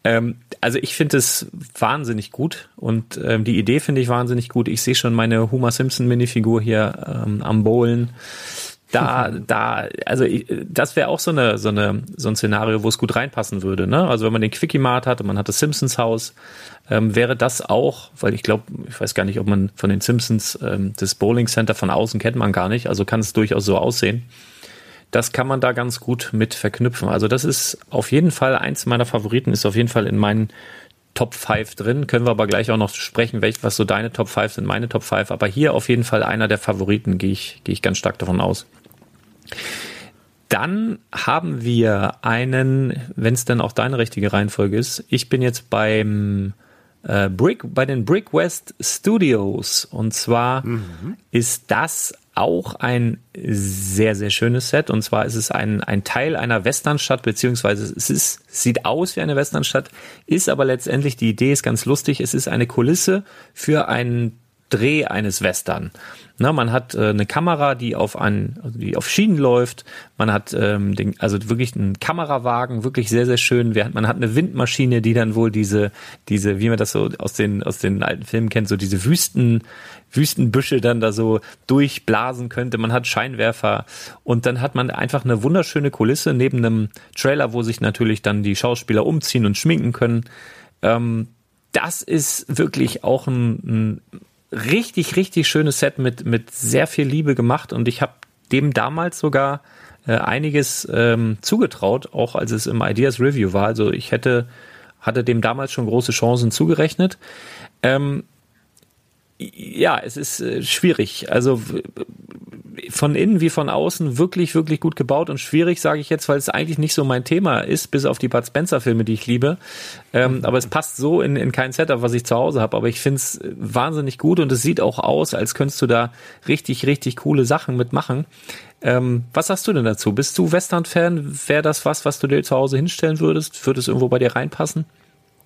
Ähm, also ich finde es wahnsinnig gut und ähm, die Idee finde ich wahnsinnig gut. Ich sehe schon meine Homer Simpson Minifigur hier ähm, am Bowlen da, da, also das wäre auch so eine, so eine, so ein Szenario, wo es gut reinpassen würde. Ne? Also wenn man den Quickie Mart hat und man hat das Simpsons Haus, ähm, wäre das auch, weil ich glaube, ich weiß gar nicht, ob man von den Simpsons ähm, das Bowling Center von außen kennt man gar nicht, also kann es durchaus so aussehen. Das kann man da ganz gut mit verknüpfen. Also das ist auf jeden Fall eins meiner Favoriten, ist auf jeden Fall in meinen Top 5 drin. Können wir aber gleich auch noch sprechen, welch, was so deine Top 5 sind, meine Top 5. Aber hier auf jeden Fall einer der Favoriten, gehe ich, gehe ich ganz stark davon aus. Dann haben wir einen, wenn es dann auch deine richtige Reihenfolge ist. Ich bin jetzt beim äh, Brick, bei den Brick West Studios. Und zwar mhm. ist das auch ein sehr, sehr schönes Set. Und zwar ist es ein, ein Teil einer Westernstadt, beziehungsweise es ist, sieht aus wie eine Westernstadt, ist aber letztendlich, die Idee ist ganz lustig, es ist eine Kulisse für einen Dreh eines Western. Na, man hat äh, eine Kamera, die auf einen, also die auf Schienen läuft. Man hat ähm, den, also wirklich einen Kamerawagen, wirklich sehr sehr schön. Man hat eine Windmaschine, die dann wohl diese diese, wie man das so aus den aus den alten Filmen kennt, so diese Wüsten Wüstenbüsche dann da so durchblasen könnte. Man hat Scheinwerfer und dann hat man einfach eine wunderschöne Kulisse neben einem Trailer, wo sich natürlich dann die Schauspieler umziehen und schminken können. Ähm, das ist wirklich auch ein, ein richtig, richtig schönes Set mit, mit sehr viel Liebe gemacht und ich habe dem damals sogar äh, einiges ähm, zugetraut, auch als es im Ideas Review war. Also ich hätte, hatte dem damals schon große Chancen zugerechnet. Ähm, ja, es ist äh, schwierig. Also von innen wie von außen wirklich, wirklich gut gebaut und schwierig, sage ich jetzt, weil es eigentlich nicht so mein Thema ist, bis auf die Bud Spencer-Filme, die ich liebe. Ähm, aber es passt so in, in kein Setup, was ich zu Hause habe. Aber ich finde es wahnsinnig gut und es sieht auch aus, als könntest du da richtig, richtig coole Sachen mitmachen. Ähm, was sagst du denn dazu? Bist du Western-Fan? Wäre das was, was du dir zu Hause hinstellen würdest? Würde es irgendwo bei dir reinpassen?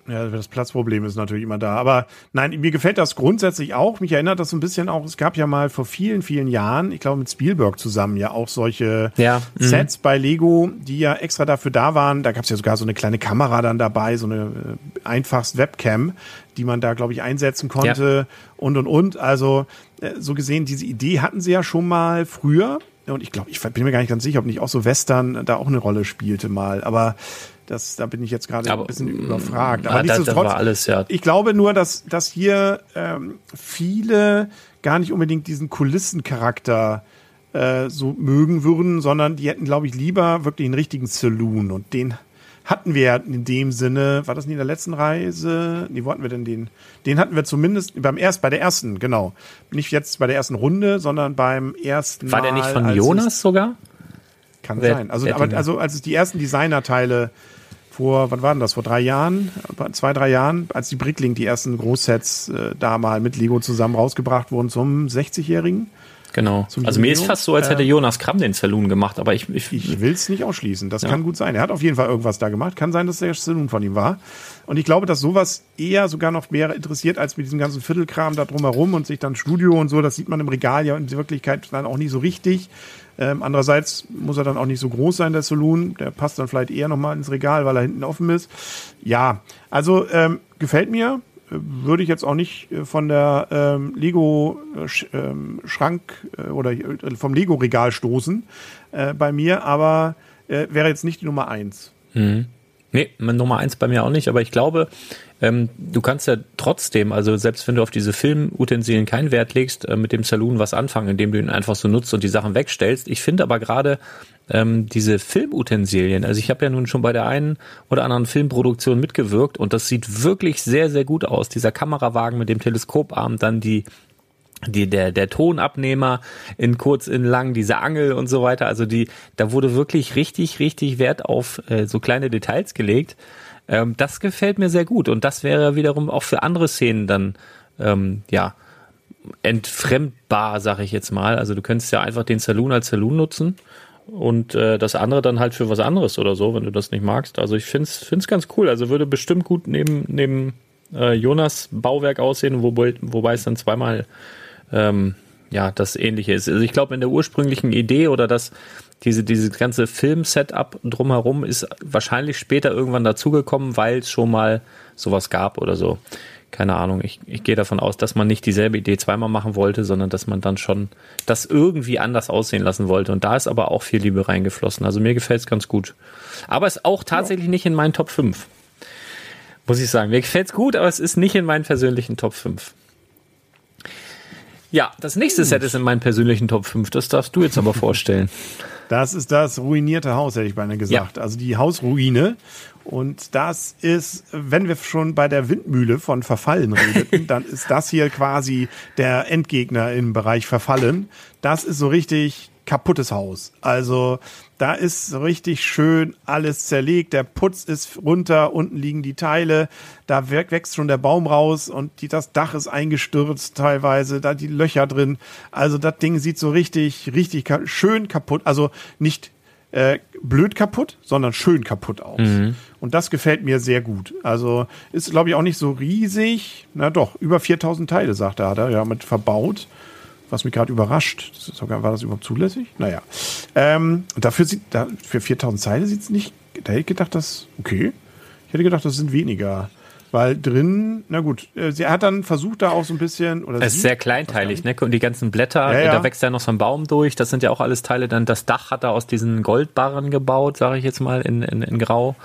Ja, das Platzproblem ist natürlich immer da. Aber nein, mir gefällt das grundsätzlich auch. Mich erinnert das so ein bisschen auch, es gab ja mal vor vielen, vielen Jahren, ich glaube mit Spielberg zusammen, ja auch solche ja, mhm. Sets bei Lego, die ja extra dafür da waren. Da gab es ja sogar so eine kleine Kamera dann dabei, so eine äh, einfachst Webcam, die man da, glaube ich, einsetzen konnte ja. und und und. Also äh, so gesehen, diese Idee hatten sie ja schon mal früher. Und ich glaube, ich bin mir gar nicht ganz sicher, ob nicht auch so Western da auch eine Rolle spielte mal. Aber das, da bin ich jetzt gerade ein bisschen überfragt. Aber ah, nichtsdestotrotz, alles, ja. ich glaube nur, dass, dass hier ähm, viele gar nicht unbedingt diesen Kulissencharakter äh, so mögen würden, sondern die hätten, glaube ich, lieber wirklich einen richtigen Saloon. Und den hatten wir in dem Sinne, war das nicht in der letzten Reise? Nee, wo hatten wir denn den? Den hatten wir zumindest beim erst, bei der ersten, genau. Nicht jetzt bei der ersten Runde, sondern beim ersten War Mal, der nicht von Jonas sogar? Kann wer, sein. Also, aber, also als es die ersten Designerteile vor, wann war denn das? Vor drei Jahren, zwei, drei Jahren, als die Brickling die ersten Großsets äh, da mal mit Lego zusammen rausgebracht wurden zum 60-Jährigen. Genau. Also mir ist fast so, als hätte ähm, Jonas Kramm den Saloon gemacht, aber ich. Ich, ich will es nicht ausschließen. Das ja. kann gut sein. Er hat auf jeden Fall irgendwas da gemacht. Kann sein, dass der Saloon von ihm war. Und ich glaube, dass sowas eher sogar noch mehr interessiert als mit diesem ganzen Viertelkram da drumherum und sich dann Studio und so. Das sieht man im Regal ja in Wirklichkeit dann auch nicht so richtig. Ähm, andererseits muss er dann auch nicht so groß sein, der Saloon. Der passt dann vielleicht eher nochmal ins Regal, weil er hinten offen ist. Ja, also ähm, gefällt mir. Würde ich jetzt auch nicht äh, von der ähm, Lego äh, ähm, äh, oder äh, vom Lego Regal stoßen äh, bei mir, aber äh, wäre jetzt nicht die Nummer eins. Mhm. Nee, Nummer eins bei mir auch nicht, aber ich glaube, ähm, du kannst ja trotzdem, also selbst wenn du auf diese Filmutensilien keinen Wert legst, äh, mit dem Saloon was anfangen, indem du ihn einfach so nutzt und die Sachen wegstellst. Ich finde aber gerade ähm, diese Filmutensilien, also ich habe ja nun schon bei der einen oder anderen Filmproduktion mitgewirkt und das sieht wirklich sehr, sehr gut aus. Dieser Kamerawagen mit dem Teleskoparm, dann die die, der, der Tonabnehmer in kurz, in lang, diese Angel und so weiter. Also die, da wurde wirklich richtig, richtig Wert auf äh, so kleine Details gelegt. Ähm, das gefällt mir sehr gut. Und das wäre wiederum auch für andere Szenen dann, ähm, ja, entfremdbar, sag ich jetzt mal. Also du könntest ja einfach den Saloon als Saloon nutzen und äh, das andere dann halt für was anderes oder so, wenn du das nicht magst. Also ich find's find's ganz cool. Also würde bestimmt gut neben neben äh, Jonas Bauwerk aussehen, wobei, wobei es dann zweimal ähm, ja das Ähnliche ist. Also ich glaube in der ursprünglichen Idee oder das diese diese ganze Film-Setup drumherum ist wahrscheinlich später irgendwann dazugekommen, weil es schon mal sowas gab oder so keine Ahnung, ich, ich gehe davon aus, dass man nicht dieselbe Idee zweimal machen wollte, sondern dass man dann schon das irgendwie anders aussehen lassen wollte. Und da ist aber auch viel Liebe reingeflossen. Also mir gefällt es ganz gut. Aber es ist auch tatsächlich ja. nicht in meinen Top 5. Muss ich sagen. Mir gefällt es gut, aber es ist nicht in meinen persönlichen Top 5. Ja, das nächste Set ist in meinen persönlichen Top 5. Das darfst du jetzt aber vorstellen. Das ist das ruinierte Haus, hätte ich beinahe gesagt. Ja. Also die Hausruine. Und das ist, wenn wir schon bei der Windmühle von Verfallen redeten, dann ist das hier quasi der Endgegner im Bereich Verfallen. Das ist so richtig kaputtes Haus. Also da ist richtig schön alles zerlegt. Der Putz ist runter, unten liegen die Teile. Da wächst schon der Baum raus und die, das Dach ist eingestürzt teilweise. Da die Löcher drin. Also das Ding sieht so richtig, richtig schön kaputt. Also nicht äh, blöd kaputt, sondern schön kaputt aus. Mhm. Und das gefällt mir sehr gut. Also ist, glaube ich, auch nicht so riesig. Na doch, über 4000 Teile, sagt er, hat er ja mit verbaut. Was mich gerade überrascht. Das sogar, war das überhaupt zulässig? Naja. Ähm, dafür sieht, da, für 4000 Teile sieht es nicht, da hätte ich gedacht, dass, okay. Ich hätte gedacht, das sind weniger. Weil drin, na gut, äh, sie hat dann versucht da auch so ein bisschen. Oder es ist sehr kleinteilig, ne? Und die ganzen Blätter, ja, ja. da wächst ja noch so ein Baum durch. Das sind ja auch alles Teile. Dann das Dach hat er aus diesen Goldbarren gebaut, sage ich jetzt mal, in, in, in Grau.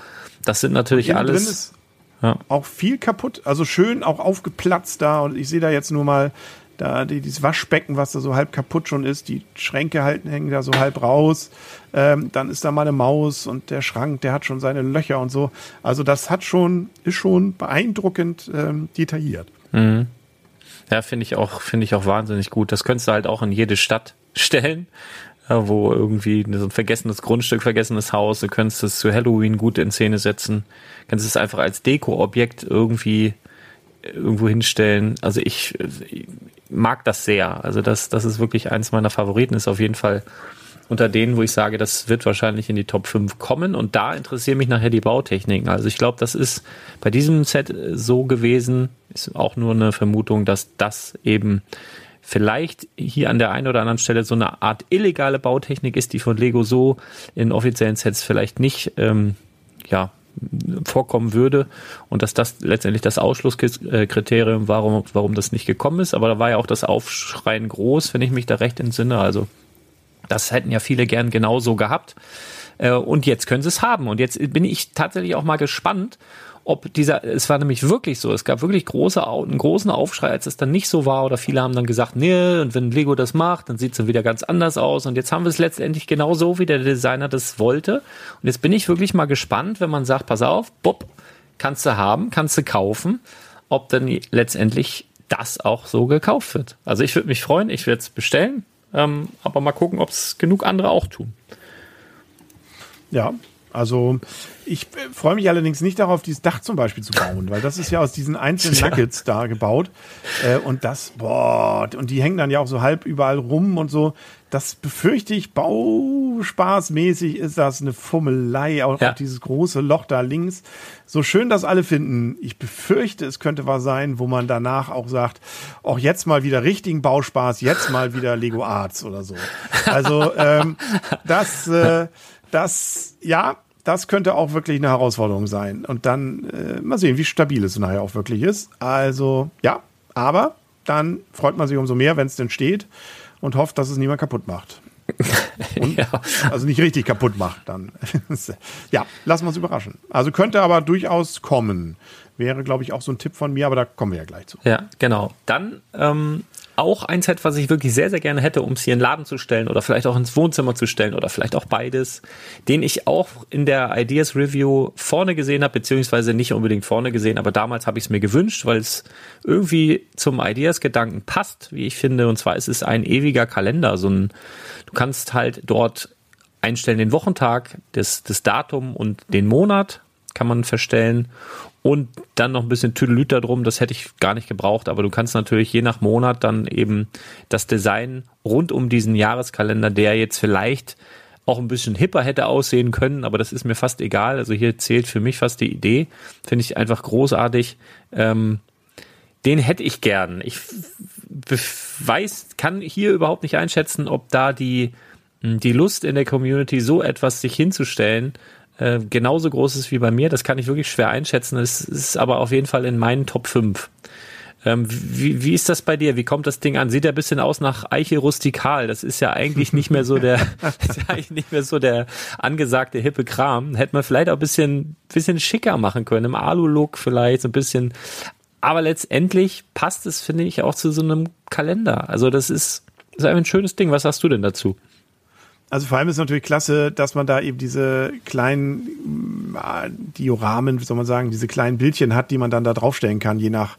Das sind natürlich alles. Drin ist ja. auch viel kaputt, also schön auch aufgeplatzt da. Und ich sehe da jetzt nur mal da die, dieses Waschbecken, was da so halb kaputt schon ist, die Schränke halten, hängen da so halb raus. Ähm, dann ist da mal eine Maus und der Schrank, der hat schon seine Löcher und so. Also das hat schon, ist schon beeindruckend ähm, detailliert. Mhm. Ja, finde ich auch, finde ich auch wahnsinnig gut. Das könntest du halt auch in jede Stadt stellen, ja, wo irgendwie so ein vergessenes Grundstück, vergessenes Haus, du könntest es zu Halloween gut in Szene setzen, kannst es einfach als Deko-Objekt irgendwie irgendwo hinstellen. Also ich, mag das sehr. Also das, das ist wirklich eins meiner Favoriten, ist auf jeden Fall unter denen, wo ich sage, das wird wahrscheinlich in die Top 5 kommen. Und da interessieren mich nachher die Bautechniken. Also ich glaube, das ist bei diesem Set so gewesen, ist auch nur eine Vermutung, dass das eben vielleicht hier an der einen oder anderen Stelle so eine Art illegale Bautechnik ist, die von Lego so in offiziellen Sets vielleicht nicht ähm, ja, vorkommen würde und dass das letztendlich das Ausschlusskriterium war, warum, warum das nicht gekommen ist. Aber da war ja auch das Aufschreien groß, wenn ich mich da recht entsinne. Also das hätten ja viele gern genauso gehabt. Äh, und jetzt können sie es haben. Und jetzt bin ich tatsächlich auch mal gespannt, ob dieser, es war nämlich wirklich so, es gab wirklich große, einen großen Aufschrei, als es dann nicht so war, oder viele haben dann gesagt, nee, und wenn Lego das macht, dann sieht es dann wieder ganz anders aus. Und jetzt haben wir es letztendlich genau so, wie der Designer das wollte. Und jetzt bin ich wirklich mal gespannt, wenn man sagt, pass auf, Bob, kannst du haben, kannst du kaufen, ob dann letztendlich das auch so gekauft wird. Also ich würde mich freuen, ich werde es bestellen, ähm, aber mal gucken, ob es genug andere auch tun. Ja, also ich äh, freue mich allerdings nicht darauf, dieses Dach zum Beispiel zu bauen, weil das ist ja aus diesen einzelnen Nuggets da gebaut. Äh, und das, boah, und die hängen dann ja auch so halb überall rum und so. Das befürchte ich, bauspaßmäßig ist das eine Fummelei, auch, ja. auch dieses große Loch da links. So schön das alle finden, ich befürchte, es könnte was sein, wo man danach auch sagt, auch jetzt mal wieder richtigen Bauspaß, jetzt mal wieder Lego Arts oder so. Also ähm, das, äh, das, ja, das könnte auch wirklich eine Herausforderung sein. Und dann äh, mal sehen, wie stabil es nachher auch wirklich ist. Also ja, aber dann freut man sich umso mehr, wenn es denn steht und hofft, dass es niemand kaputt macht. ja. also nicht richtig kaputt macht, dann ja, lassen wir uns überraschen. Also könnte aber durchaus kommen. Wäre, glaube ich, auch so ein Tipp von mir, aber da kommen wir ja gleich zu. Ja, genau. Dann ähm, auch ein Set, was ich wirklich sehr, sehr gerne hätte, um es hier in den Laden zu stellen oder vielleicht auch ins Wohnzimmer zu stellen oder vielleicht auch beides, den ich auch in der Ideas Review vorne gesehen habe, beziehungsweise nicht unbedingt vorne gesehen, aber damals habe ich es mir gewünscht, weil es irgendwie zum Ideas-Gedanken passt, wie ich finde. Und zwar ist es ein ewiger Kalender. So ein, du kannst halt dort einstellen den Wochentag, das, das Datum und den Monat kann man verstellen und dann noch ein bisschen Tüdelüt drum, das hätte ich gar nicht gebraucht, aber du kannst natürlich je nach Monat dann eben das Design rund um diesen Jahreskalender, der jetzt vielleicht auch ein bisschen hipper hätte aussehen können, aber das ist mir fast egal. Also hier zählt für mich fast die Idee, finde ich einfach großartig. Ähm, den hätte ich gern. Ich weiß, kann hier überhaupt nicht einschätzen, ob da die, die Lust in der Community, so etwas sich hinzustellen, äh, genauso groß ist wie bei mir. Das kann ich wirklich schwer einschätzen. Es ist aber auf jeden Fall in meinen Top 5. Ähm, wie, wie ist das bei dir? Wie kommt das Ding an? Sieht ja ein bisschen aus nach Eiche rustikal. Das ist ja eigentlich nicht mehr so der, ist ja eigentlich nicht mehr so der angesagte hippe Kram. Hätte man vielleicht auch ein bisschen, bisschen schicker machen können. Im Alu-Look vielleicht so ein bisschen. Aber letztendlich passt es, finde ich, auch zu so einem Kalender. Also das ist, ist ein schönes Ding. Was sagst du denn dazu? Also vor allem ist es natürlich klasse, dass man da eben diese kleinen äh, Dioramen, wie soll man sagen, diese kleinen Bildchen hat, die man dann da draufstellen kann, je nach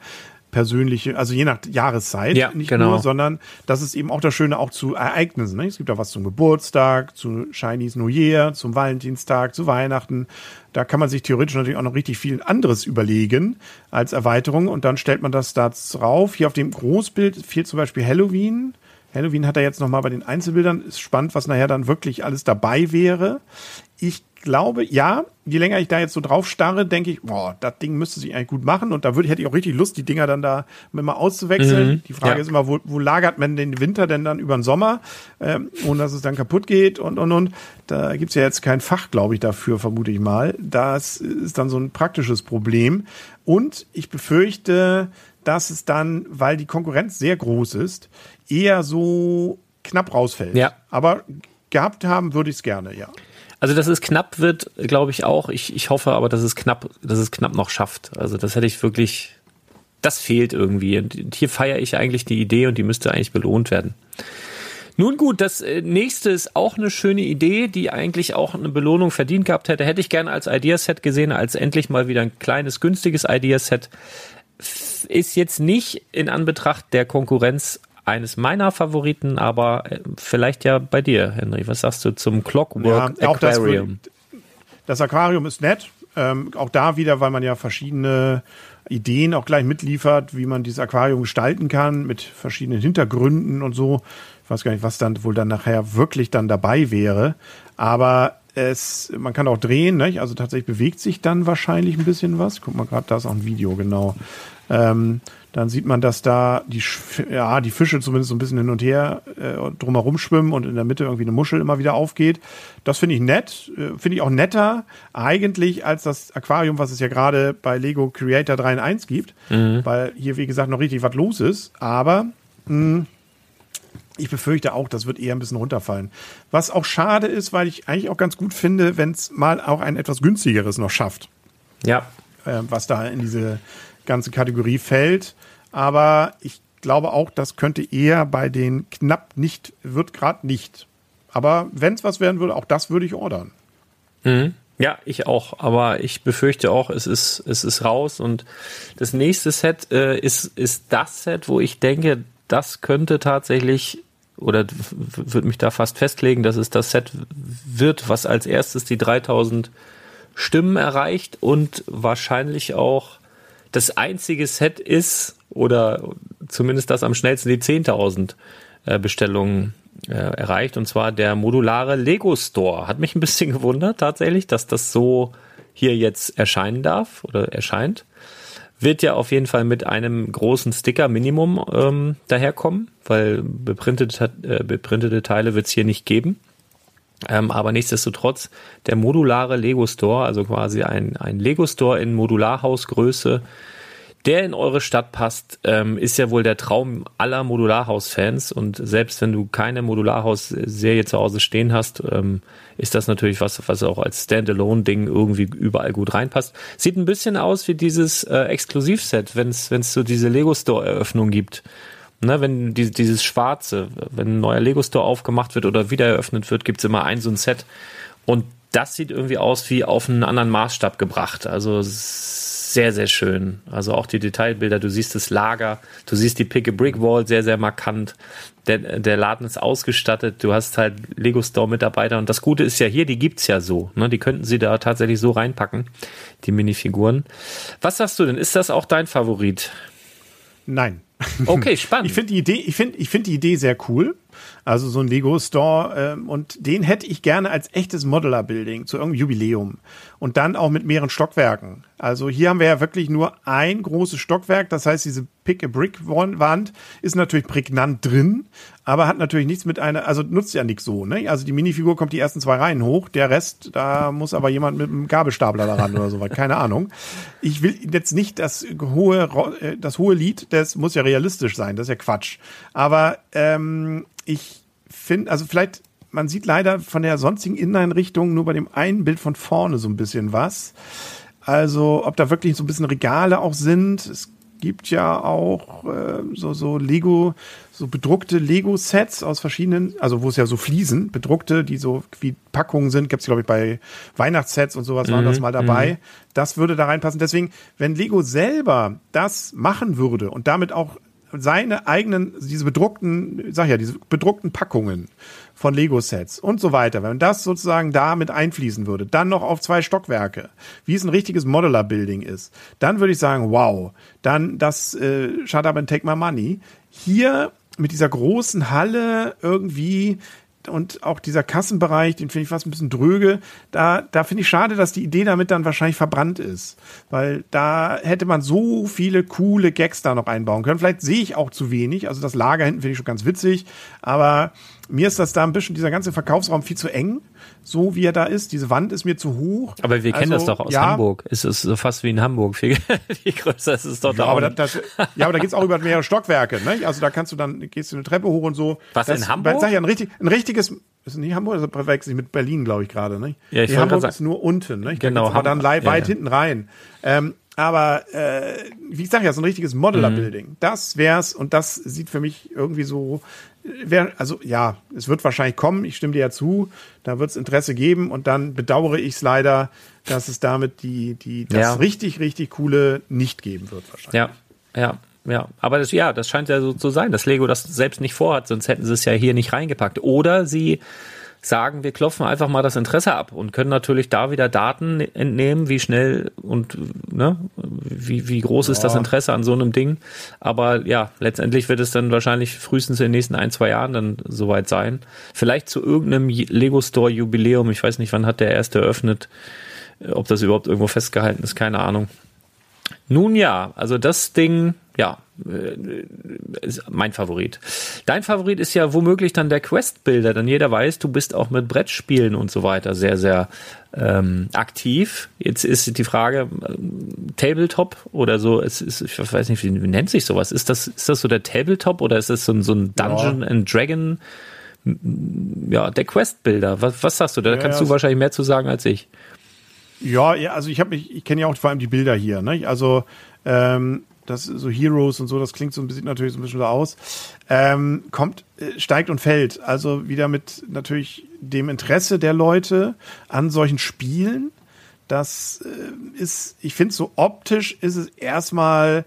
persönliche, also je nach Jahreszeit, ja, nicht genau. nur, sondern das ist eben auch das Schöne auch zu Ereignissen. Ne? Es gibt auch was zum Geburtstag, zu Chinese New Year, zum Valentinstag, zu Weihnachten. Da kann man sich theoretisch natürlich auch noch richtig viel anderes überlegen als Erweiterung und dann stellt man das da drauf. Hier auf dem Großbild fehlt zum Beispiel Halloween. Halloween hat er jetzt nochmal bei den Einzelbildern. Ist spannend, was nachher dann wirklich alles dabei wäre. Ich glaube, ja, je länger ich da jetzt so drauf starre, denke ich, boah, das Ding müsste sich eigentlich gut machen. Und da würde, hätte ich auch richtig Lust, die Dinger dann da mal auszuwechseln. Mhm, die Frage ja. ist immer, wo, wo lagert man den Winter denn dann über den Sommer, ähm, ohne dass es dann kaputt geht und, und, und. Da gibt's ja jetzt kein Fach, glaube ich, dafür, vermute ich mal. Das ist dann so ein praktisches Problem. Und ich befürchte, dass es dann, weil die Konkurrenz sehr groß ist, eher so knapp rausfällt. Ja. Aber gehabt haben würde ich es gerne, ja. Also, dass es knapp wird, glaube ich auch. Ich, ich hoffe aber, dass es knapp, dass es knapp noch schafft. Also, das hätte ich wirklich, das fehlt irgendwie. Und hier feiere ich eigentlich die Idee und die müsste eigentlich belohnt werden. Nun gut, das äh, nächste ist auch eine schöne Idee, die eigentlich auch eine Belohnung verdient gehabt hätte. Hätte ich gerne als Ideaset gesehen, als endlich mal wieder ein kleines, günstiges Ideaset ist jetzt nicht in Anbetracht der Konkurrenz eines meiner Favoriten, aber äh, vielleicht ja bei dir, Henry. Was sagst du zum Clockwork ja, Aquarium? Das, das, Aquarium ist nett. Ähm, auch da wieder, weil man ja verschiedene Ideen auch gleich mitliefert, wie man dieses Aquarium gestalten kann, mit verschiedenen Hintergründen und so. Ich weiß gar nicht, was dann wohl dann nachher wirklich dann dabei wäre. Aber es, man kann auch drehen, ne? also tatsächlich bewegt sich dann wahrscheinlich ein bisschen was. Guck mal, gerade da ist auch ein Video, genau. Ähm, dann sieht man, dass da die, ja, die Fische zumindest so ein bisschen hin und her äh, drumherum schwimmen und in der Mitte irgendwie eine Muschel immer wieder aufgeht. Das finde ich nett, äh, finde ich auch netter eigentlich als das Aquarium, was es ja gerade bei Lego Creator 3 in 1 gibt, mhm. weil hier, wie gesagt, noch richtig was los ist. Aber mh, hm, ich befürchte auch, das wird eher ein bisschen runterfallen. Was auch schade ist, weil ich eigentlich auch ganz gut finde, wenn es mal auch ein etwas günstigeres noch schafft. Ja. Äh, was da in diese ganze Kategorie fällt. Aber ich glaube auch, das könnte eher bei den knapp nicht, wird gerade nicht. Aber wenn es was werden würde, auch das würde ich ordern. Mhm. Ja, ich auch. Aber ich befürchte auch, es ist, es ist raus. Und das nächste Set äh, ist, ist das Set, wo ich denke, das könnte tatsächlich oder würde mich da fast festlegen, dass es das Set wird, was als erstes die 3000 Stimmen erreicht und wahrscheinlich auch das einzige Set ist oder zumindest das am schnellsten die 10.000 äh, Bestellungen äh, erreicht und zwar der modulare Lego Store. Hat mich ein bisschen gewundert tatsächlich, dass das so hier jetzt erscheinen darf oder erscheint. Wird ja auf jeden Fall mit einem großen Sticker Minimum ähm, daherkommen, weil beprintete, äh, beprintete Teile wird es hier nicht geben. Ähm, aber nichtsdestotrotz, der modulare Lego Store, also quasi ein, ein Lego Store in Modularhausgröße, der in eure Stadt passt, ähm, ist ja wohl der Traum aller Modularhaus-Fans. Und selbst wenn du keine Modularhaus-Serie zu Hause stehen hast, ähm, ist das natürlich was, was auch als Standalone-Ding irgendwie überall gut reinpasst. Sieht ein bisschen aus wie dieses äh, Exklusivset, wenn es so diese Lego-Store-Eröffnung gibt. Ne, wenn die, dieses Schwarze, wenn ein neuer Lego-Store aufgemacht wird oder wieder eröffnet wird, gibt's immer ein so ein Set. Und das sieht irgendwie aus wie auf einen anderen Maßstab gebracht. Also sehr, sehr schön. Also auch die Detailbilder, du siehst das Lager, du siehst die Pick-a-Brick-Wall sehr, sehr markant. Der, der Laden ist ausgestattet, du hast halt Lego Store-Mitarbeiter und das Gute ist ja hier, die gibt's ja so. Ne? Die könnten sie da tatsächlich so reinpacken, die Minifiguren. Was sagst du denn? Ist das auch dein Favorit? Nein. Okay, spannend. Ich finde die Idee, ich finde, ich finde die Idee sehr cool. Also so ein Lego Store ähm, und den hätte ich gerne als echtes Modular Building zu irgendeinem Jubiläum und dann auch mit mehreren Stockwerken. Also hier haben wir ja wirklich nur ein großes Stockwerk, das heißt diese Pick a Brick Wand ist natürlich prägnant drin, aber hat natürlich nichts mit einer, also nutzt ja nichts so, ne? Also die Minifigur kommt die ersten zwei Reihen hoch, der Rest, da muss aber jemand mit einem Gabelstapler daran oder so was, keine Ahnung. Ich will jetzt nicht das hohe, äh, das hohe Lied, das muss ja realistisch sein, das ist ja Quatsch. Aber ähm, ich finde, also vielleicht, man sieht leider von der sonstigen Inneneinrichtung nur bei dem einen Bild von vorne so ein bisschen was. Also, ob da wirklich so ein bisschen Regale auch sind. Es gibt ja auch äh, so, so Lego, so bedruckte Lego-Sets aus verschiedenen, also wo es ja so Fliesen, bedruckte, die so wie Packungen sind, gibt es, glaube ich, bei Weihnachtssets und sowas mhm, waren das mal dabei. Mhm. Das würde da reinpassen. Deswegen, wenn Lego selber das machen würde und damit auch seine eigenen, diese bedruckten, sag ja, diese bedruckten Packungen von Lego-Sets und so weiter, wenn das sozusagen da mit einfließen würde, dann noch auf zwei Stockwerke, wie es ein richtiges Modular-Building ist, dann würde ich sagen, wow, dann das äh, Shut Up and Take My Money. Hier mit dieser großen Halle irgendwie und auch dieser Kassenbereich, den finde ich fast ein bisschen dröge. Da, da finde ich schade, dass die Idee damit dann wahrscheinlich verbrannt ist. Weil da hätte man so viele coole Gags da noch einbauen können. Vielleicht sehe ich auch zu wenig. Also das Lager hinten finde ich schon ganz witzig. Aber mir ist das da ein bisschen, dieser ganze Verkaufsraum viel zu eng so wie er da ist. Diese Wand ist mir zu hoch. Aber wir kennen also, das doch aus ja, Hamburg. Es ist so fast wie in Hamburg. Viel, viel größer ist es doch ja, da. Aber das, ja, aber da geht's auch über mehrere Stockwerke. Ne? Also da kannst du dann, gehst du eine Treppe hoch und so. Was, das, in Hamburg? Sag ich, ein, richtig, ein richtiges, ist nicht Hamburg, also verwechsel ich mit Berlin, glaube ich, gerade. Ne? Ja, ich nee, Hamburg ist nur unten. Ne? Ich genau. Aber dann weit ja, hinten rein. Ähm, aber äh, wie ich sage ja, so ein richtiges Modular-Building. Mhm. Das wär's und das sieht für mich irgendwie so wär, also ja, es wird wahrscheinlich kommen, ich stimme dir ja zu, da wird es Interesse geben und dann bedauere ich es leider, dass es damit die, die, das ja. richtig, richtig coole nicht geben wird wahrscheinlich. Ja, ja. Ja, aber das, ja, das scheint ja so zu sein, dass Lego das selbst nicht vorhat, sonst hätten sie es ja hier nicht reingepackt. Oder sie sagen, wir klopfen einfach mal das Interesse ab und können natürlich da wieder Daten entnehmen, wie schnell und ne, wie, wie groß ja. ist das Interesse an so einem Ding. Aber ja, letztendlich wird es dann wahrscheinlich frühestens in den nächsten ein, zwei Jahren dann soweit sein. Vielleicht zu irgendeinem Lego Store Jubiläum, ich weiß nicht, wann hat der erste eröffnet, ob das überhaupt irgendwo festgehalten ist, keine Ahnung. Nun ja, also das Ding, ja, ist mein Favorit. Dein Favorit ist ja womöglich dann der Quest-Builder, denn jeder weiß, du bist auch mit Brettspielen und so weiter sehr, sehr ähm, aktiv. Jetzt ist die Frage, äh, Tabletop oder so, es ist, ich weiß nicht, wie, nennt sich sowas? Ist das, ist das so der Tabletop oder ist das so ein, so ein Dungeon ja. and Dragon? Ja, der Quest-Builder. Was, was sagst du? Da ja, kannst ja, du wahrscheinlich mehr zu sagen als ich. Ja, ja, also ich habe ich, ich kenne ja auch vor allem die Bilder hier, ne? Also ähm, das so Heroes und so, das klingt so ein bisschen natürlich so ein bisschen so aus. Ähm, kommt, äh, steigt und fällt. Also wieder mit natürlich dem Interesse der Leute an solchen Spielen. Das äh, ist, ich finde, so optisch ist es erstmal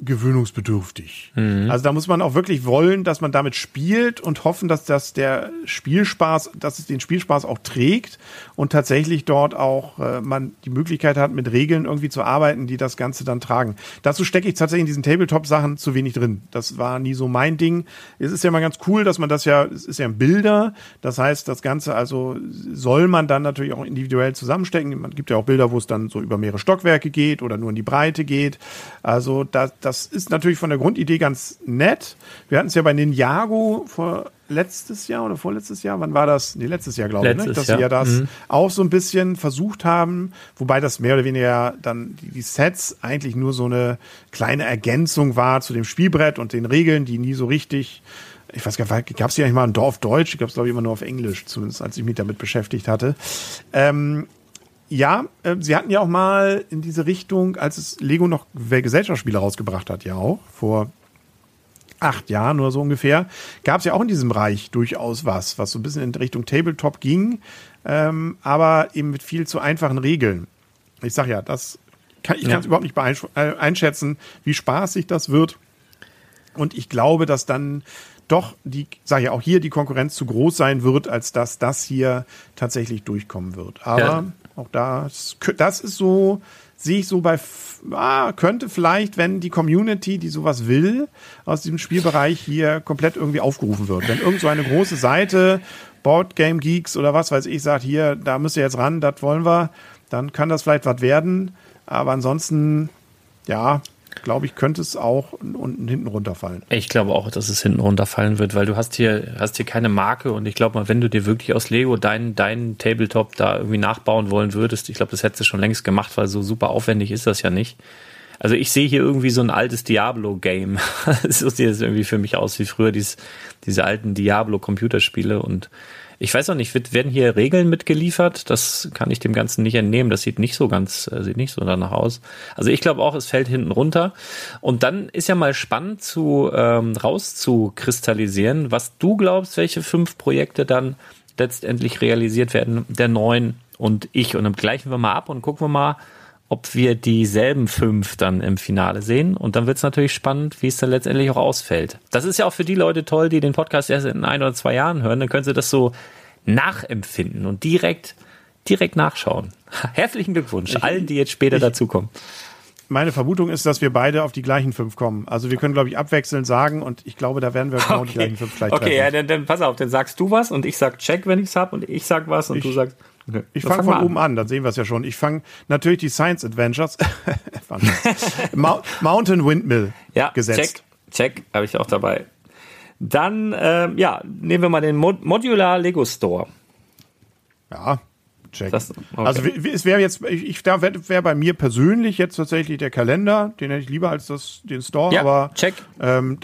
gewöhnungsbedürftig. Mhm. Also da muss man auch wirklich wollen, dass man damit spielt und hoffen, dass das der Spielspaß, dass es den Spielspaß auch trägt und tatsächlich dort auch äh, man die Möglichkeit hat, mit Regeln irgendwie zu arbeiten, die das Ganze dann tragen. Dazu stecke ich tatsächlich in diesen Tabletop-Sachen zu wenig drin. Das war nie so mein Ding. Es ist ja mal ganz cool, dass man das ja, es ist ja ein Bilder. Das heißt, das Ganze also soll man dann natürlich auch individuell zusammenstecken. Man gibt ja auch Bilder, wo es dann so über mehrere Stockwerke geht oder nur in die Breite geht. Also da, das ist natürlich von der Grundidee ganz nett. Wir hatten es ja bei Ninjago vor letztes Jahr oder vorletztes Jahr, wann war das? Nee, letztes Jahr, glaube ich, ne? dass Jahr. sie ja das mhm. auch so ein bisschen versucht haben, wobei das mehr oder weniger dann die, Sets eigentlich nur so eine kleine Ergänzung war zu dem Spielbrett und den Regeln, die nie so richtig, ich weiß gar nicht, gab es die eigentlich mal ein Dorf Deutsch? Ich glaube es glaube ich immer nur auf Englisch, zumindest als ich mich damit beschäftigt hatte. Ähm, ja, äh, sie hatten ja auch mal in diese Richtung, als es Lego noch Gesellschaftsspiele rausgebracht hat, ja auch, vor acht Jahren oder so ungefähr, gab es ja auch in diesem Bereich durchaus was, was so ein bisschen in Richtung Tabletop ging, ähm, aber eben mit viel zu einfachen Regeln. Ich sag ja, das kann, ich ja. kann es überhaupt nicht äh, einschätzen, wie spaßig das wird. Und ich glaube, dass dann doch die, sage ja auch hier, die Konkurrenz zu groß sein wird, als dass das hier tatsächlich durchkommen wird. Aber ja. Auch das, das ist so sehe ich so bei, ah, könnte vielleicht, wenn die Community, die sowas will, aus diesem Spielbereich hier komplett irgendwie aufgerufen wird. Wenn irgend so eine große Seite, Board Game Geeks oder was weiß ich, sagt, hier, da müsst ihr jetzt ran, das wollen wir, dann kann das vielleicht was werden. Aber ansonsten, ja, glaube ich, könnte es auch unten hinten runterfallen. Ich glaube auch, dass es hinten runterfallen wird, weil du hast hier, hast hier keine Marke und ich glaube mal, wenn du dir wirklich aus Lego deinen dein Tabletop da irgendwie nachbauen wollen würdest, ich glaube, das hättest du schon längst gemacht, weil so super aufwendig ist das ja nicht. Also ich sehe hier irgendwie so ein altes Diablo-Game. so sieht es irgendwie für mich aus wie früher dies, diese alten Diablo-Computerspiele und ich weiß auch nicht, wird, werden hier Regeln mitgeliefert? Das kann ich dem Ganzen nicht entnehmen. Das sieht nicht so ganz, äh, sieht nicht so danach aus. Also ich glaube auch, es fällt hinten runter. Und dann ist ja mal spannend zu ähm, rauszukristallisieren, was du glaubst, welche fünf Projekte dann letztendlich realisiert werden, der neun und ich. Und dann gleichen wir mal ab und gucken wir mal, ob wir dieselben fünf dann im Finale sehen. Und dann wird es natürlich spannend, wie es dann letztendlich auch ausfällt. Das ist ja auch für die Leute toll, die den Podcast erst in ein oder zwei Jahren hören. Dann können sie das so nachempfinden und direkt, direkt nachschauen. Herzlichen Glückwunsch ich, allen, die jetzt später ich, dazukommen. Meine Vermutung ist, dass wir beide auf die gleichen fünf kommen. Also wir können, glaube ich, abwechselnd sagen und ich glaube, da werden wir genau okay. die gleichen fünf vielleicht Okay, ja, dann, dann pass auf, dann sagst du was und ich sag Check, wenn ich's hab und ich sag was und ich, du sagst. Okay. Ich fange von oben an, dann sehen wir es ja schon. Ich fange natürlich die Science Adventures. Mountain Windmill ja, gesetzt. Check, check, habe ich auch dabei. Dann, äh, ja, nehmen wir mal den Mod Modular Lego Store. Ja, check. Das, okay. Also es wäre jetzt, ich, ich da wäre wär bei mir persönlich jetzt tatsächlich der Kalender, den hätte ich lieber als das, den Store, ja, aber check. Ähm,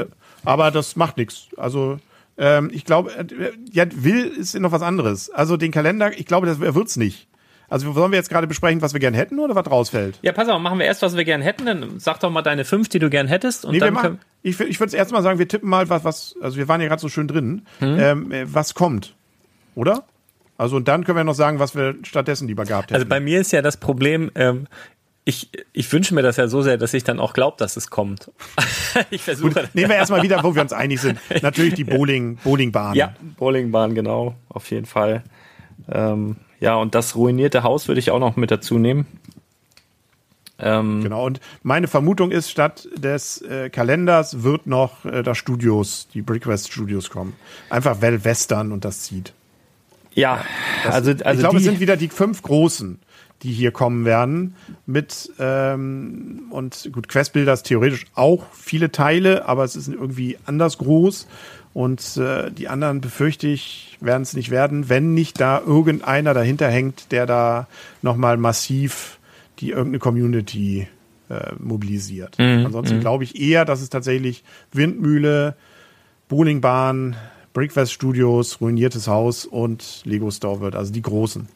aber das macht nichts. Also ähm, ich glaube, äh, ja, will ist noch was anderes. Also den Kalender, ich glaube, das, wird's nicht. Also sollen wir jetzt gerade besprechen, was wir gern hätten oder was rausfällt? Ja, pass auf, machen wir erst, was wir gern hätten. Dann sag doch mal deine fünf, die du gern hättest. Und nee, dann machen, ich ich würde erst mal sagen, wir tippen mal, was, was also wir waren ja gerade so schön drin, hm. ähm, was kommt. Oder? Also und dann können wir noch sagen, was wir stattdessen lieber gehabt hätten. Also bei mir ist ja das Problem, ähm, ich, ich wünsche mir das ja so sehr, dass ich dann auch glaube, dass es kommt. ich versuche. Gut, nehmen wir erstmal wieder, wo wir uns einig sind. Natürlich die Bowling, Bowlingbahn. Ja, Bowlingbahn, genau, auf jeden Fall. Ähm, ja, und das ruinierte Haus würde ich auch noch mit dazu nehmen. Ähm, genau, und meine Vermutung ist, statt des äh, Kalenders wird noch äh, das Studios, die Brickwest Studios kommen. Einfach weil Western und das zieht. Ja, das, also, also ich glaube, es sind wieder die fünf großen die hier kommen werden. Mit ähm, und gut, Questbuilder ist theoretisch auch viele Teile, aber es ist irgendwie anders groß. Und äh, die anderen befürchte ich, werden es nicht werden, wenn nicht da irgendeiner dahinter hängt, der da nochmal massiv die irgendeine Community äh, mobilisiert. Mhm, Ansonsten mhm. glaube ich eher, dass es tatsächlich Windmühle, Bowlingbahn, Brickfest Studios, ruiniertes Haus und Lego Store wird, also die großen.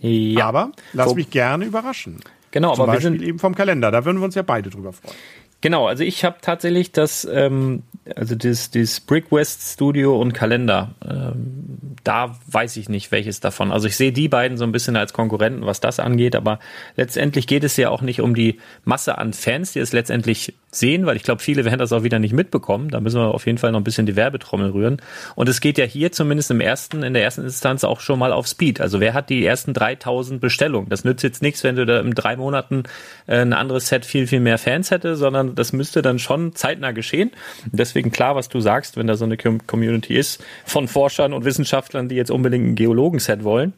Ja. Aber lass mich gerne überraschen. Genau, Zum aber Beispiel wir sind eben vom Kalender. Da würden wir uns ja beide drüber freuen. Genau, also ich habe tatsächlich das, ähm, also das, das Brick West Studio und Kalender. Ähm, da weiß ich nicht, welches davon. Also ich sehe die beiden so ein bisschen als Konkurrenten, was das angeht, aber letztendlich geht es ja auch nicht um die Masse an Fans, die es letztendlich sehen, weil ich glaube, viele werden das auch wieder nicht mitbekommen. Da müssen wir auf jeden Fall noch ein bisschen die Werbetrommel rühren. Und es geht ja hier zumindest im ersten, in der ersten Instanz auch schon mal auf Speed. Also wer hat die ersten 3000 Bestellungen? Das nützt jetzt nichts, wenn du da in drei Monaten äh, ein anderes Set viel, viel mehr Fans hätte, sondern das müsste dann schon zeitnah geschehen. deswegen klar, was du sagst, wenn da so eine Community ist von Forschern und Wissenschaftlern, die jetzt unbedingt ein Geologen-Set wollen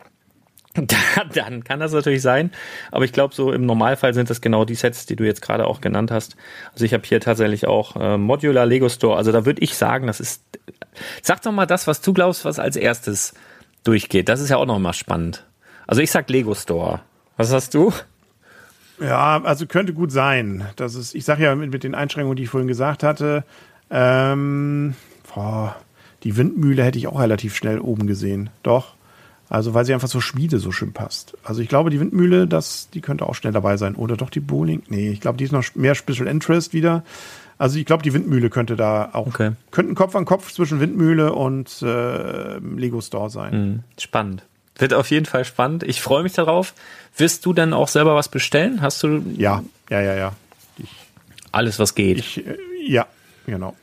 dann kann das natürlich sein. Aber ich glaube, so im Normalfall sind das genau die Sets, die du jetzt gerade auch genannt hast. Also ich habe hier tatsächlich auch äh, Modular Lego Store. Also da würde ich sagen, das ist. Sag doch mal das, was du glaubst, was als erstes durchgeht. Das ist ja auch noch mal spannend. Also ich sag Lego Store. Was hast du? Ja, also könnte gut sein. Das ist, ich sage ja mit, mit, den Einschränkungen, die ich vorhin gesagt hatte, ähm, boah, die Windmühle hätte ich auch relativ schnell oben gesehen. Doch. Also weil sie einfach zur Schmiede so schön passt. Also ich glaube, die Windmühle, das, die könnte auch schnell dabei sein. Oder doch die Bowling? Nee, ich glaube, die ist noch mehr Special Interest wieder. Also ich glaube, die Windmühle könnte da auch, okay. könnte ein Kopf an Kopf zwischen Windmühle und äh, Lego Store sein. Mhm. Spannend. Wird auf jeden Fall spannend. Ich freue mich darauf. Wirst du denn auch selber was bestellen? Hast du? Ja, ja, ja, ja. Ich, Alles, was geht. Ich, äh, ja, genau.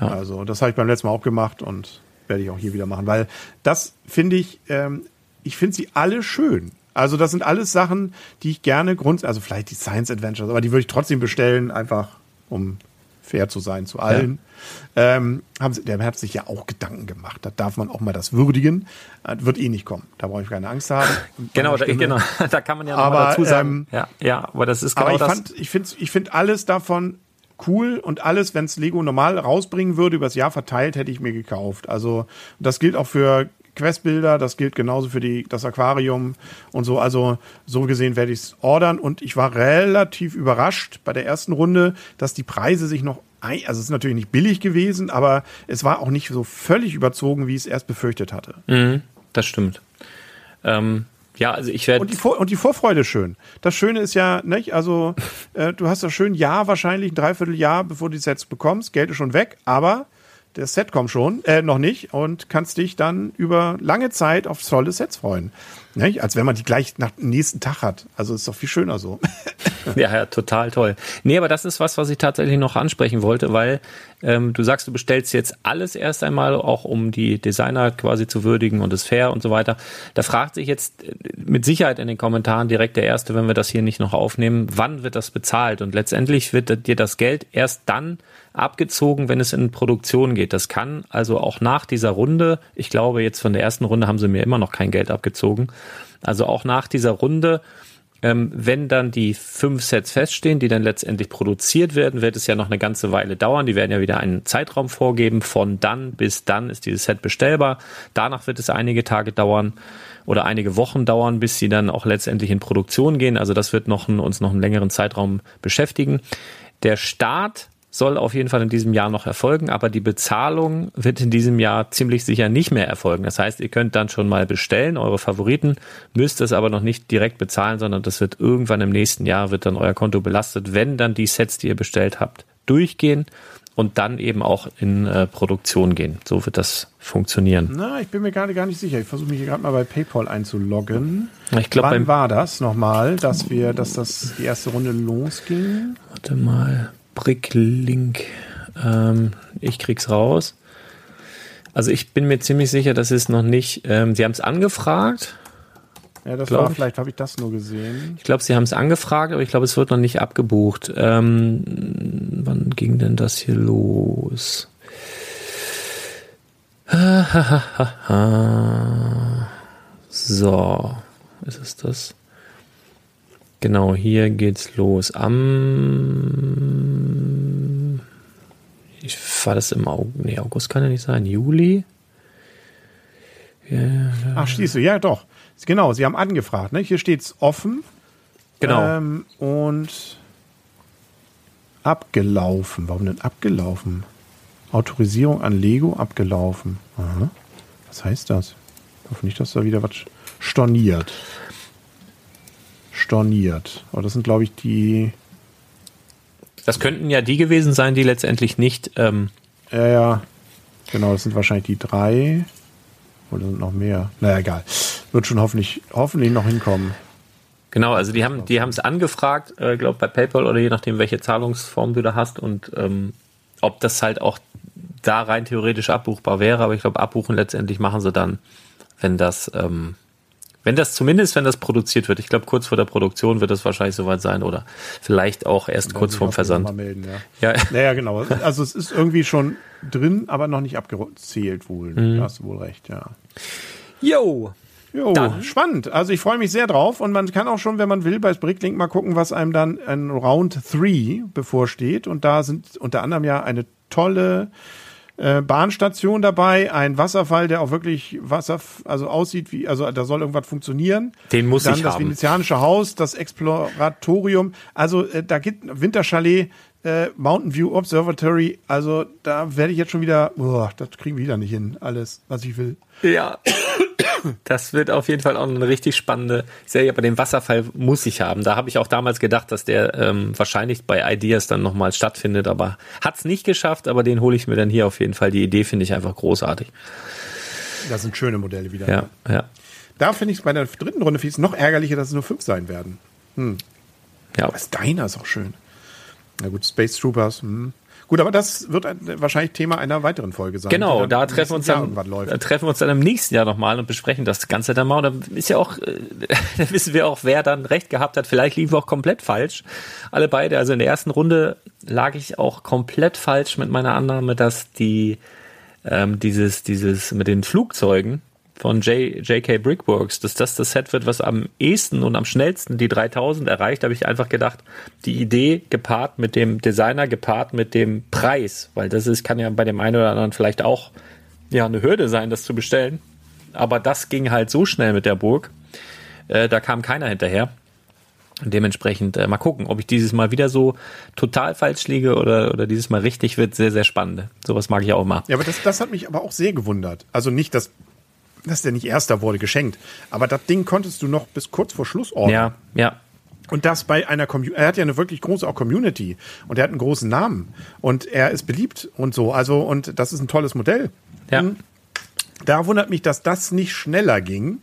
Ja. Also das habe ich beim letzten Mal auch gemacht und werde ich auch hier wieder machen, weil das finde ich, ähm, ich finde sie alle schön. Also das sind alles Sachen, die ich gerne grund, also vielleicht die Science Adventures, aber die würde ich trotzdem bestellen, einfach um fair zu sein zu allen. Ja. Ähm, haben sie, der hat sich ja auch Gedanken gemacht. Da darf man auch mal das würdigen. Das wird eh nicht kommen. Da brauche ich keine Angst haben. genau, da, genau. da kann man ja noch aber, mal dazu sagen. Ähm, ja, ja, aber das ist genau aber ich das. Fand, ich finde ich find alles davon cool und alles, wenn es Lego normal rausbringen würde, übers Jahr verteilt, hätte ich mir gekauft. Also das gilt auch für Questbilder, das gilt genauso für die, das Aquarium und so. Also so gesehen werde ich es ordern und ich war relativ überrascht bei der ersten Runde, dass die Preise sich noch also es ist natürlich nicht billig gewesen, aber es war auch nicht so völlig überzogen, wie ich es erst befürchtet hatte. Mhm, das stimmt. Ähm, ja, also ich werde. Und, die und die Vorfreude schön. Das Schöne ist ja, nicht? Also, äh, du hast das schön Jahr wahrscheinlich, ein Dreivierteljahr, bevor du die Sets bekommst. Geld ist schon weg, aber das Set kommt schon, äh, noch nicht und kannst dich dann über lange Zeit auf tolle Sets freuen. Nicht? Als wenn man die gleich nach dem nächsten Tag hat. Also ist doch viel schöner so. ja, ja, total toll. Nee, aber das ist was, was ich tatsächlich noch ansprechen wollte, weil ähm, du sagst, du bestellst jetzt alles erst einmal, auch um die Designer quasi zu würdigen und es fair und so weiter. Da fragt sich jetzt äh, mit Sicherheit in den Kommentaren direkt der Erste, wenn wir das hier nicht noch aufnehmen, wann wird das bezahlt? Und letztendlich wird dir das Geld erst dann abgezogen, wenn es in Produktion geht. Das kann also auch nach dieser Runde, ich glaube jetzt von der ersten Runde haben sie mir immer noch kein Geld abgezogen, also auch nach dieser Runde, ähm, wenn dann die fünf Sets feststehen, die dann letztendlich produziert werden, wird es ja noch eine ganze Weile dauern. Die werden ja wieder einen Zeitraum vorgeben. Von dann bis dann ist dieses Set bestellbar. Danach wird es einige Tage dauern oder einige Wochen dauern, bis sie dann auch letztendlich in Produktion gehen. Also das wird noch, uns noch einen längeren Zeitraum beschäftigen. Der Start soll auf jeden Fall in diesem Jahr noch erfolgen, aber die Bezahlung wird in diesem Jahr ziemlich sicher nicht mehr erfolgen. Das heißt, ihr könnt dann schon mal bestellen, eure Favoriten, müsst es aber noch nicht direkt bezahlen, sondern das wird irgendwann im nächsten Jahr, wird dann euer Konto belastet, wenn dann die Sets, die ihr bestellt habt, durchgehen und dann eben auch in äh, Produktion gehen. So wird das funktionieren. Na, ich bin mir gerade gar nicht sicher. Ich versuche mich hier gerade mal bei PayPal einzuloggen. Ich glaub, Wann war das nochmal, dass wir, dass das die erste Runde losging? Warte mal. Bricklink. Ähm, ich krieg's raus. Also ich bin mir ziemlich sicher, dass es noch nicht. Ähm, sie haben es angefragt. Ja, das war, vielleicht habe ich das nur gesehen. Ich glaube, sie haben es angefragt, aber ich glaube, es wird noch nicht abgebucht. Ähm, wann ging denn das hier los? so, ist es das? Genau, hier geht's los. Am. Ich war das im August. Nee, August kann ja nicht sein. Juli? Ja, Ach, schließt du, ja doch. Genau, sie haben angefragt, ne? Hier steht's offen. Genau. Ähm, und abgelaufen. Warum denn abgelaufen? Autorisierung an Lego abgelaufen. Aha. Was heißt das? Ich hoffe nicht, dass da wieder was storniert storniert. Aber das sind, glaube ich, die. Das könnten ja die gewesen sein, die letztendlich nicht. Ähm ja, ja. Genau, das sind wahrscheinlich die drei. Oder sind noch mehr? Naja, egal. Wird schon hoffentlich, hoffentlich noch hinkommen. Genau, also die haben die haben es angefragt, äh, glaube bei PayPal oder je nachdem, welche Zahlungsform du da hast und ähm, ob das halt auch da rein theoretisch abbuchbar wäre, aber ich glaube, abbuchen letztendlich machen sie dann, wenn das ähm, wenn das zumindest, wenn das produziert wird, ich glaube, kurz vor der Produktion wird das wahrscheinlich soweit sein oder vielleicht auch erst kurz vorm Versand. Melden, ja. Ja. Naja, genau. Also es ist irgendwie schon drin, aber noch nicht abgezählt wohl. Mhm. Da hast du wohl recht, ja. Jo. Jo, Dann- spannend. Also ich freue mich sehr drauf und man kann auch schon, wenn man will, bei Bricklink mal gucken, was einem dann in Round 3 bevorsteht. Und da sind unter anderem ja eine tolle äh, Bahnstation dabei, ein Wasserfall, der auch wirklich Wasser, also aussieht wie, also da soll irgendwas funktionieren. Den muss dann ich das haben. venezianische Haus, das Exploratorium. Also äh, da gibt Winterchalet, äh, Mountain View Observatory. Also da werde ich jetzt schon wieder, boah, das kriegen wir wieder nicht hin, alles, was ich will. Ja. Das wird auf jeden Fall auch eine richtig spannende Serie, aber den Wasserfall muss ich haben. Da habe ich auch damals gedacht, dass der ähm, wahrscheinlich bei Ideas dann nochmal stattfindet, aber hat's nicht geschafft, aber den hole ich mir dann hier auf jeden Fall. Die Idee finde ich einfach großartig. Das sind schöne Modelle wieder. Ja, ja. Da finde ich es bei der dritten Runde viel noch ärgerlicher, dass es nur fünf sein werden. Ja, Das Diner ist auch schön. Na gut, Space Troopers. Hm. Gut, aber das wird ein, wahrscheinlich Thema einer weiteren Folge sein. Genau, dann da treffen wir uns dann, da treffen wir uns dann im nächsten Jahr nochmal und besprechen das Ganze dann mal. Und da ist ja auch, äh, da wissen wir auch, wer dann recht gehabt hat. Vielleicht liegen wir auch komplett falsch. Alle beide. Also in der ersten Runde lag ich auch komplett falsch mit meiner Annahme, dass die, ähm, dieses, dieses mit den Flugzeugen von JK Brickworks, dass das das Set wird, was am ehesten und am schnellsten die 3000 erreicht, habe ich einfach gedacht, die Idee gepaart mit dem Designer, gepaart mit dem Preis, weil das ist, kann ja bei dem einen oder anderen vielleicht auch ja, eine Hürde sein, das zu bestellen. Aber das ging halt so schnell mit der Burg, äh, da kam keiner hinterher. Dementsprechend äh, mal gucken, ob ich dieses Mal wieder so total falsch liege oder, oder dieses Mal richtig wird. Sehr, sehr spannend. Sowas mag ich auch mal. Ja, aber das, das hat mich aber auch sehr gewundert. Also nicht, dass, dass der nicht Erster wurde, geschenkt. Aber das Ding konntest du noch bis kurz vor Schluss ordnen. Ja, ja. Und das bei einer Community. Er hat ja eine wirklich große auch Community. Und er hat einen großen Namen. Und er ist beliebt und so. Also, und das ist ein tolles Modell. Ja. Da wundert mich, dass das nicht schneller ging.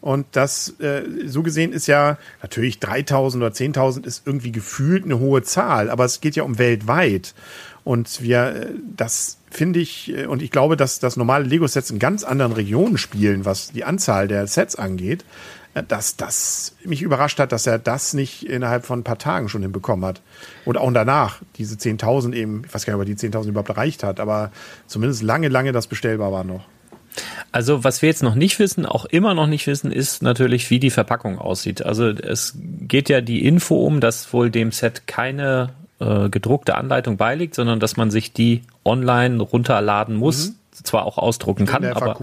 Und das, äh, so gesehen, ist ja natürlich 3000 oder 10.000 ist irgendwie gefühlt eine hohe Zahl, aber es geht ja um weltweit. Und wir, äh, das finde ich, äh, und ich glaube, dass, dass normale Lego-Sets in ganz anderen Regionen spielen, was die Anzahl der Sets angeht, äh, dass das mich überrascht hat, dass er das nicht innerhalb von ein paar Tagen schon hinbekommen hat. Und auch danach, diese 10.000 eben, ich weiß gar nicht, ob er die 10.000 überhaupt erreicht hat, aber zumindest lange, lange das bestellbar war noch. Also was wir jetzt noch nicht wissen, auch immer noch nicht wissen, ist natürlich, wie die Verpackung aussieht. Also es geht ja die Info um, dass wohl dem Set keine äh, gedruckte Anleitung beiliegt, sondern dass man sich die online runterladen muss, zwar auch ausdrucken kann, aber.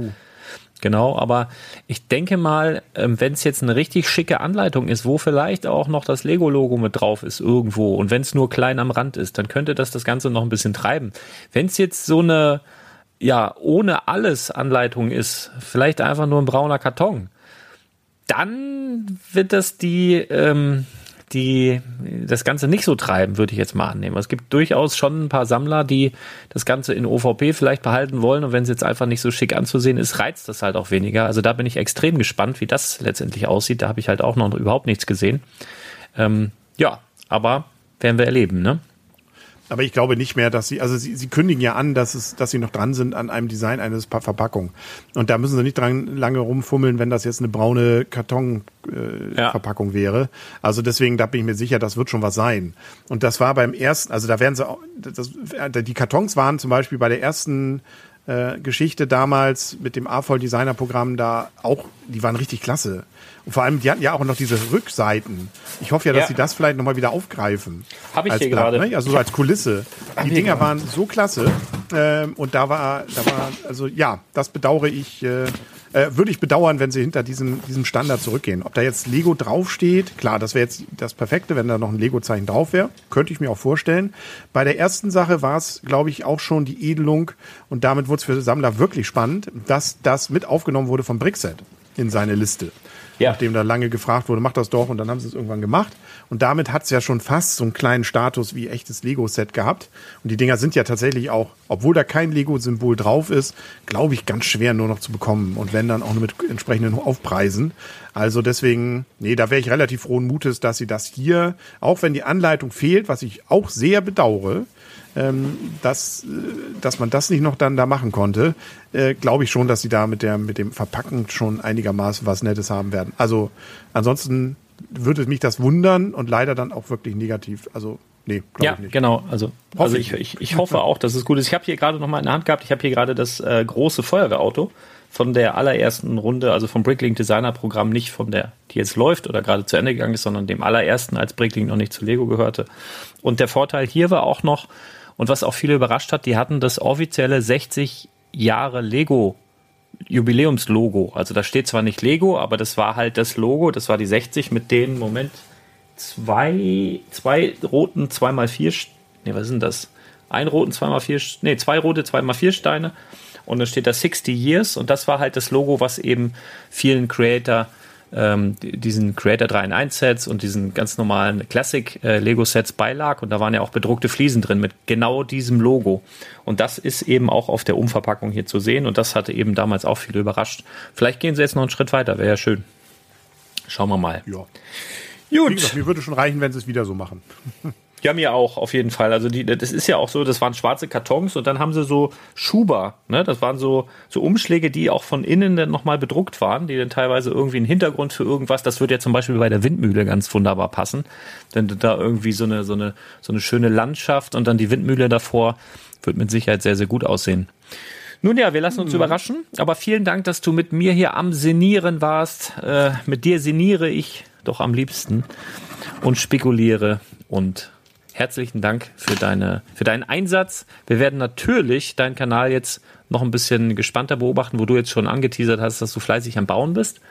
Genau, aber ich denke mal, ähm, wenn es jetzt eine richtig schicke Anleitung ist, wo vielleicht auch noch das Lego-Logo mit drauf ist irgendwo und wenn es nur klein am Rand ist, dann könnte das das Ganze noch ein bisschen treiben. Wenn es jetzt so eine, ja, ohne alles Anleitung ist, vielleicht einfach nur ein brauner Karton, dann wird das die, ähm, die das Ganze nicht so treiben, würde ich jetzt mal annehmen. Es gibt durchaus schon ein paar Sammler, die das Ganze in OVP vielleicht behalten wollen und wenn es jetzt einfach nicht so schick anzusehen ist, reizt das halt auch weniger. Also da bin ich extrem gespannt, wie das letztendlich aussieht. Da habe ich halt auch noch überhaupt nichts gesehen. Ähm, ja, aber werden wir erleben, ne? Aber ich glaube nicht mehr, dass sie, also sie, sie kündigen ja an, dass es, dass sie noch dran sind an einem Design eines Pa- Verpackung. Und da müssen sie nicht dran lange rumfummeln, wenn das jetzt eine braune Kartonverpackung äh, Ja. Wäre. Also deswegen, da bin ich mir sicher, das wird schon was sein. Und das war beim ersten, also da werden sie auch, das, die Kartons waren zum Beispiel bei der ersten äh, Geschichte damals mit dem AVOL Designer Programm da auch, die waren richtig klasse. Und vor allem, die hatten ja auch noch diese Rückseiten. Ich hoffe ja, dass Ja. sie das vielleicht nochmal wieder aufgreifen. Hab ich Als hier Blatt, gerade. Ne? Also so als Kulisse. Die Dinger waren so klasse. Ähm, und da war, da war, also ja, das bedauere ich, äh, äh, würde ich bedauern, wenn sie hinter diesem, diesem Standard zurückgehen. Ob da jetzt Lego draufsteht, klar, das wäre jetzt das Perfekte, wenn da noch ein Lego-Zeichen drauf wäre. Könnte ich mir auch vorstellen. Bei der ersten Sache war es, glaube ich, auch schon die Edelung und damit wurde es für Sammler wirklich spannend, dass das mit aufgenommen wurde vom Brickset in seine Liste. Ja. Nachdem da lange gefragt wurde, mach das doch und dann haben sie es irgendwann gemacht. Und damit hat es ja schon fast so einen kleinen Status wie echtes Lego-Set gehabt. Und die Dinger sind ja tatsächlich auch, obwohl da kein Lego-Symbol drauf ist, glaube ich, ganz schwer nur noch zu bekommen. Und wenn dann auch nur mit entsprechenden Aufpreisen. Also deswegen, nee, da wäre ich relativ frohen Mutes, dass sie das hier, auch wenn die Anleitung fehlt, was ich auch sehr bedauere, ähm, dass, äh, dass man das nicht noch dann da machen konnte, äh, glaube ich schon, dass sie da mit, der, mit dem Verpacken schon einigermaßen was Nettes haben werden. Also ansonsten würde mich das wundern und leider dann auch wirklich negativ. Also Nee, ja, ich nicht. genau. Also, hoffe also ich, ich, ich hoffe auch, dass es gut ist. Ich habe hier gerade noch mal in der Hand gehabt, ich habe hier gerade das äh, große Feuerwehrauto von der allerersten Runde, also vom Bricklink Designer Programm, nicht von der, die jetzt läuft oder gerade zu Ende gegangen ist, sondern dem allerersten, als Bricklink noch nicht zu Lego gehörte. Und der Vorteil hier war auch noch, und was auch viele überrascht hat, die hatten das offizielle 60 Jahre Lego Jubiläumslogo. Also da steht zwar nicht Lego, aber das war halt das Logo, das war die 60 mit den, Moment, zwei, zwei roten, zweimal vier, nee, was sind das? Ein roten, zweimal vier, nee, zwei rote, zweimal vier Steine. Und dann steht da 60 Years und das war halt das Logo, was eben vielen Creator ähm, diesen Creator 3 in 1 Sets und diesen ganz normalen Classic äh, Lego Sets beilag und da waren ja auch bedruckte Fliesen drin mit genau diesem Logo. Und das ist eben auch auf der Umverpackung hier zu sehen und das hatte eben damals auch viele überrascht. Vielleicht gehen sie jetzt noch einen Schritt weiter, wäre ja schön. Schauen wir mal. Ja. Gut. Gesagt, mir würde schon reichen, wenn sie es wieder so machen. Ja, mir auch, auf jeden Fall. Also die, das ist ja auch so, das waren schwarze Kartons und dann haben sie so Schuber, ne? Das waren so, so Umschläge, die auch von innen dann nochmal bedruckt waren, die dann teilweise irgendwie einen Hintergrund für irgendwas, das würde ja zum Beispiel bei der Windmühle ganz wunderbar passen. Denn da irgendwie so eine, so eine, so eine schöne Landschaft und dann die Windmühle davor, wird mit Sicherheit sehr, sehr gut aussehen. Nun ja, wir lassen uns mhm. überraschen, aber vielen Dank, dass du mit mir hier am Senieren warst. Äh, mit dir seniere ich doch am liebsten und spekuliere und herzlichen Dank für, deine, für deinen Einsatz. Wir werden natürlich deinen Kanal jetzt noch ein bisschen gespannter beobachten, wo du jetzt schon angeteasert hast, dass du fleißig am Bauen bist.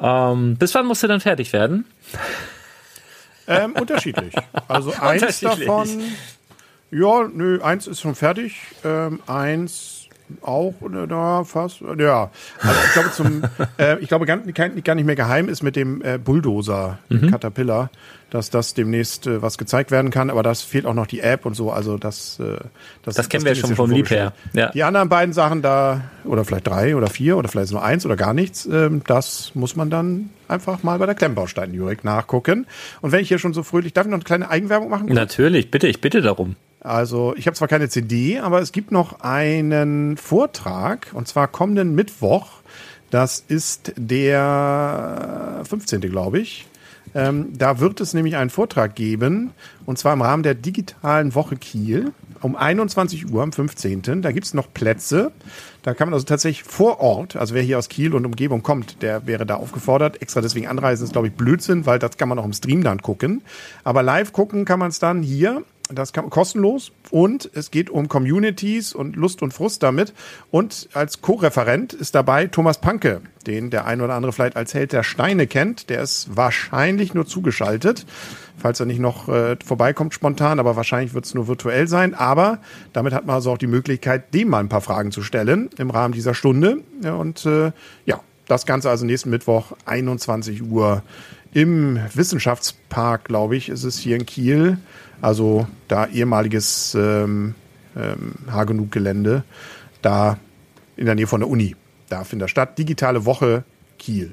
Ähm, bis wann musst du dann fertig werden? Ähm, unterschiedlich. Also eins unterschiedlich. davon, ja, nö, eins ist schon fertig. Ähm, eins auch oder da fast ja also ich glaube zum äh, ich glaube gar, gar nicht mehr geheim ist mit dem äh, Bulldozer mhm. Caterpillar dass das demnächst äh, was gezeigt werden kann, aber das fehlt auch noch die App und so, also das äh, das, das kennen das wir schon vom Lieb her. Ja. Die anderen beiden Sachen da oder vielleicht drei oder vier oder vielleicht nur eins oder gar nichts, ähm, das muss man dann einfach mal bei der Klemmbaustein Jurik nachgucken. Und wenn ich hier schon so fröhlich, darf ich noch eine kleine Eigenwerbung machen? Natürlich, bitte, ich bitte darum. Also ich habe zwar keine CD, aber es gibt noch einen Vortrag und zwar kommenden Mittwoch. Das ist der 15. glaube ich. Ähm, da wird es nämlich einen Vortrag geben, und zwar im Rahmen der digitalen Woche Kiel um 21 Uhr am 15. Da gibt es noch Plätze. Da kann man also tatsächlich vor Ort, also wer hier aus Kiel und Umgebung kommt, der wäre da aufgefordert. Extra deswegen anreisen ist, glaube ich, Blödsinn, weil das kann man auch im Stream dann gucken. Aber live gucken kann man es dann hier das kann, kostenlos und es geht um Communities und Lust und Frust damit. Und als Co-Referent ist dabei Thomas Panke, den der ein oder andere vielleicht als Held der Steine kennt. Der ist wahrscheinlich nur zugeschaltet, falls er nicht noch äh, vorbeikommt spontan, aber wahrscheinlich wird es nur virtuell sein. Aber damit hat man also auch die Möglichkeit, dem mal ein paar Fragen zu stellen im Rahmen dieser Stunde. Ja, und äh, ja, das Ganze also nächsten Mittwoch, 21 Uhr im Wissenschaftspark, glaube ich, ist es hier in Kiel. Also da ehemaliges ähm, ähm, Hagenug-Gelände, da in der Nähe von der Uni. Da findet statt. Digitale Woche Kiel.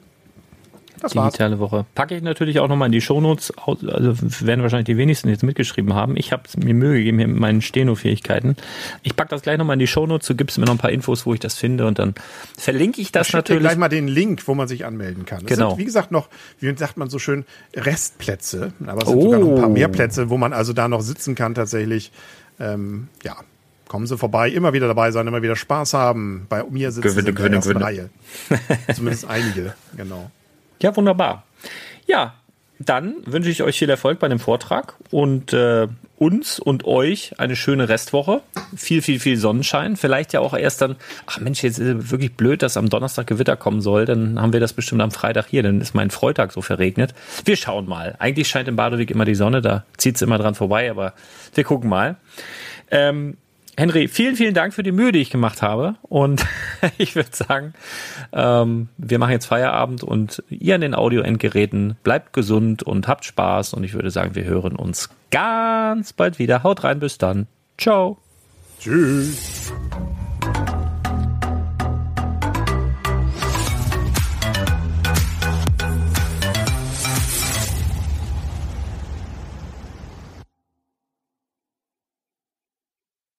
Das digitale war's. Woche. Packe ich natürlich auch nochmal in die Shownotes. Also werden wahrscheinlich die wenigsten jetzt mitgeschrieben haben. Ich habe mir Mühe gegeben hier mit meinen Steno-Fähigkeiten. Ich packe das gleich nochmal in die Shownotes. Du gibst mir noch ein paar Infos, wo ich das finde und dann verlinke ich das ich natürlich. gleich mal den Link, wo man sich anmelden kann. Es genau. Sind, wie gesagt, noch, wie sagt man so schön, Restplätze. Aber es sind oh. sogar noch ein paar mehr Plätze, wo man also da noch sitzen kann tatsächlich. Ähm, ja, kommen Sie vorbei, immer wieder dabei sein, immer wieder Spaß haben. Bei mir sitzen gewinne, Sie in der gewinne, gewinne. Reihe. Zumindest einige, genau. Ja, wunderbar. Ja, dann wünsche ich euch viel Erfolg bei dem Vortrag und äh, uns und euch eine schöne Restwoche. Viel, viel, viel Sonnenschein. Vielleicht ja auch erst dann, ach Mensch, jetzt ist es wirklich blöd, dass am Donnerstag Gewitter kommen soll. Dann haben wir das bestimmt am Freitag hier. Dann ist mein Freitag so verregnet. Wir schauen mal. Eigentlich scheint im Badeweg immer die Sonne, da zieht es immer dran vorbei, aber wir gucken mal. Ähm, Henry, vielen, vielen Dank für die Mühe, die ich gemacht habe. Und ich würde sagen, ähm, wir machen jetzt Feierabend und ihr an den Audio-Endgeräten bleibt gesund und habt Spaß. Und ich würde sagen, wir hören uns ganz bald wieder. Haut rein, bis dann. Ciao. Tschüss.